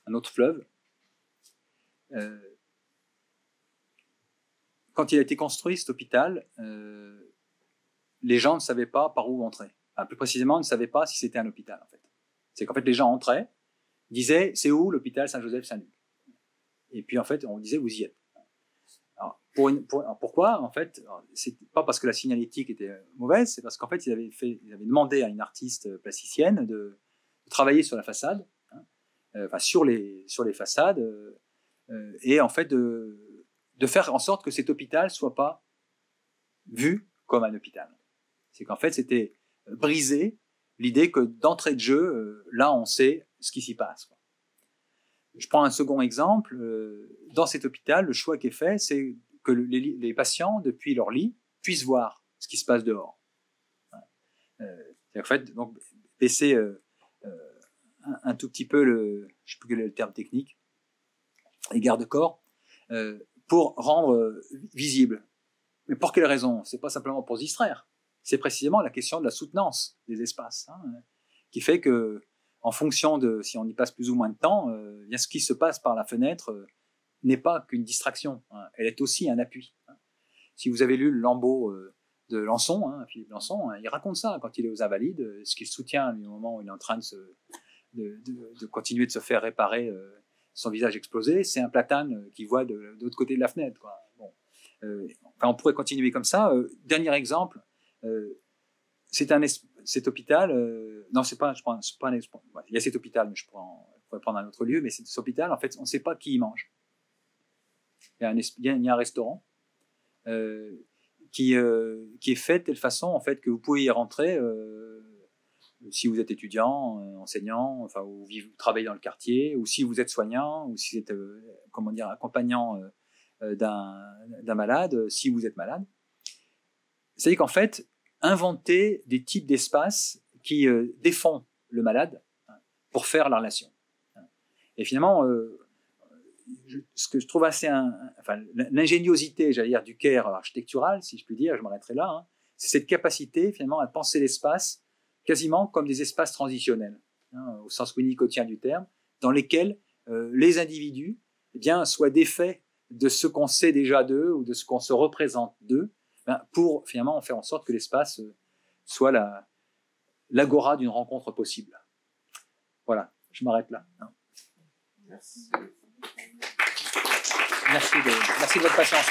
un autre fleuve. Euh, quand il a été construit, cet hôpital, euh, les gens ne savaient pas par où entrer. plus précisément, ils ne savaient pas si c'était un hôpital. En fait. C'est qu'en fait, les gens entraient, disait c'est où l'hôpital Saint-Joseph-Saint-Luc Et puis en fait, on disait vous y êtes. Pourquoi En fait, c'est pas parce que la signalétique était mauvaise, c'est parce qu'en fait, ils avaient, demandé à une artiste plasticienne de, travailler sur la façade, hein, euh, enfin sur les, sur les façades, euh, et en fait de, de faire en sorte que cet hôpital soit pas vu comme un hôpital. C'est qu'en fait, c'était briser l'idée que d'entrée de jeu, euh, là, on sait ce qui s'y passe. Je prends un second exemple. Euh, dans cet hôpital, le choix qui est fait, c'est que les, patients, depuis leur lit, puissent voir ce qui se passe dehors. Euh, en fait, donc, baisser un, tout petit peu le, je sais plus quel est le terme technique, les garde-corps, pour rendre visible. Mais pour quelle raison? C'est pas simplement pour se distraire c'est précisément la question de la soutenance des espaces, hein, qui fait que, en fonction de si on y passe plus ou moins de temps, euh, bien ce qui se passe par la fenêtre euh, n'est pas qu'une distraction, hein. elle est aussi un appui. Hein. Si vous avez lu le Lambeau euh, de Lançon, hein, Philippe Lançon, il raconte ça quand il est aux Invalides, ce qu'il soutient au moment où il est en train de, se, de, de, continuer de se faire réparer son visage explosé, c'est un platane qui voit de, l'autre côté de la fenêtre. Quoi. Bon. enfin, on pourrait continuer comme ça. dernier exemple, euh, c'est un cet hôpital, euh, non, c'est pas, je prends, pas un, il y a cet hôpital, mais je, prends, pourrais prendre un autre lieu, mais cet hôpital, en fait, on ne sait pas qui y mange. Il y a un, il y a un restaurant euh, qui, qui est fait de telle façon, en fait, que vous pouvez y rentrer si vous êtes étudiant, enseignant, enfin, ou vous travaillez dans le quartier, ou si vous êtes soignant, ou si vous êtes, comment dire, accompagnant d'un malade, si vous êtes malade. C'est-à-dire qu'en fait, inventer des types d'espaces qui euh, défendent le malade hein, pour faire la relation. Et finalement, euh, ce que je trouve assez, enfin, l'ingéniosité, j'allais dire, du Caire architectural, si je puis dire, je m'arrêterai là, hein, c'est cette capacité finalement à penser l'espace quasiment comme des espaces transitionnels, hein, au sens winnicottien du terme, dans lesquels euh, les individus eh bien, soient défaits de ce qu'on sait déjà d'eux ou de ce qu'on se représente d'eux, pour finalement faire en sorte que l'espace euh, soit la, l'agora d'une rencontre possible. Voilà, je m'arrête là. Hein. Merci. Merci de, merci de votre patience.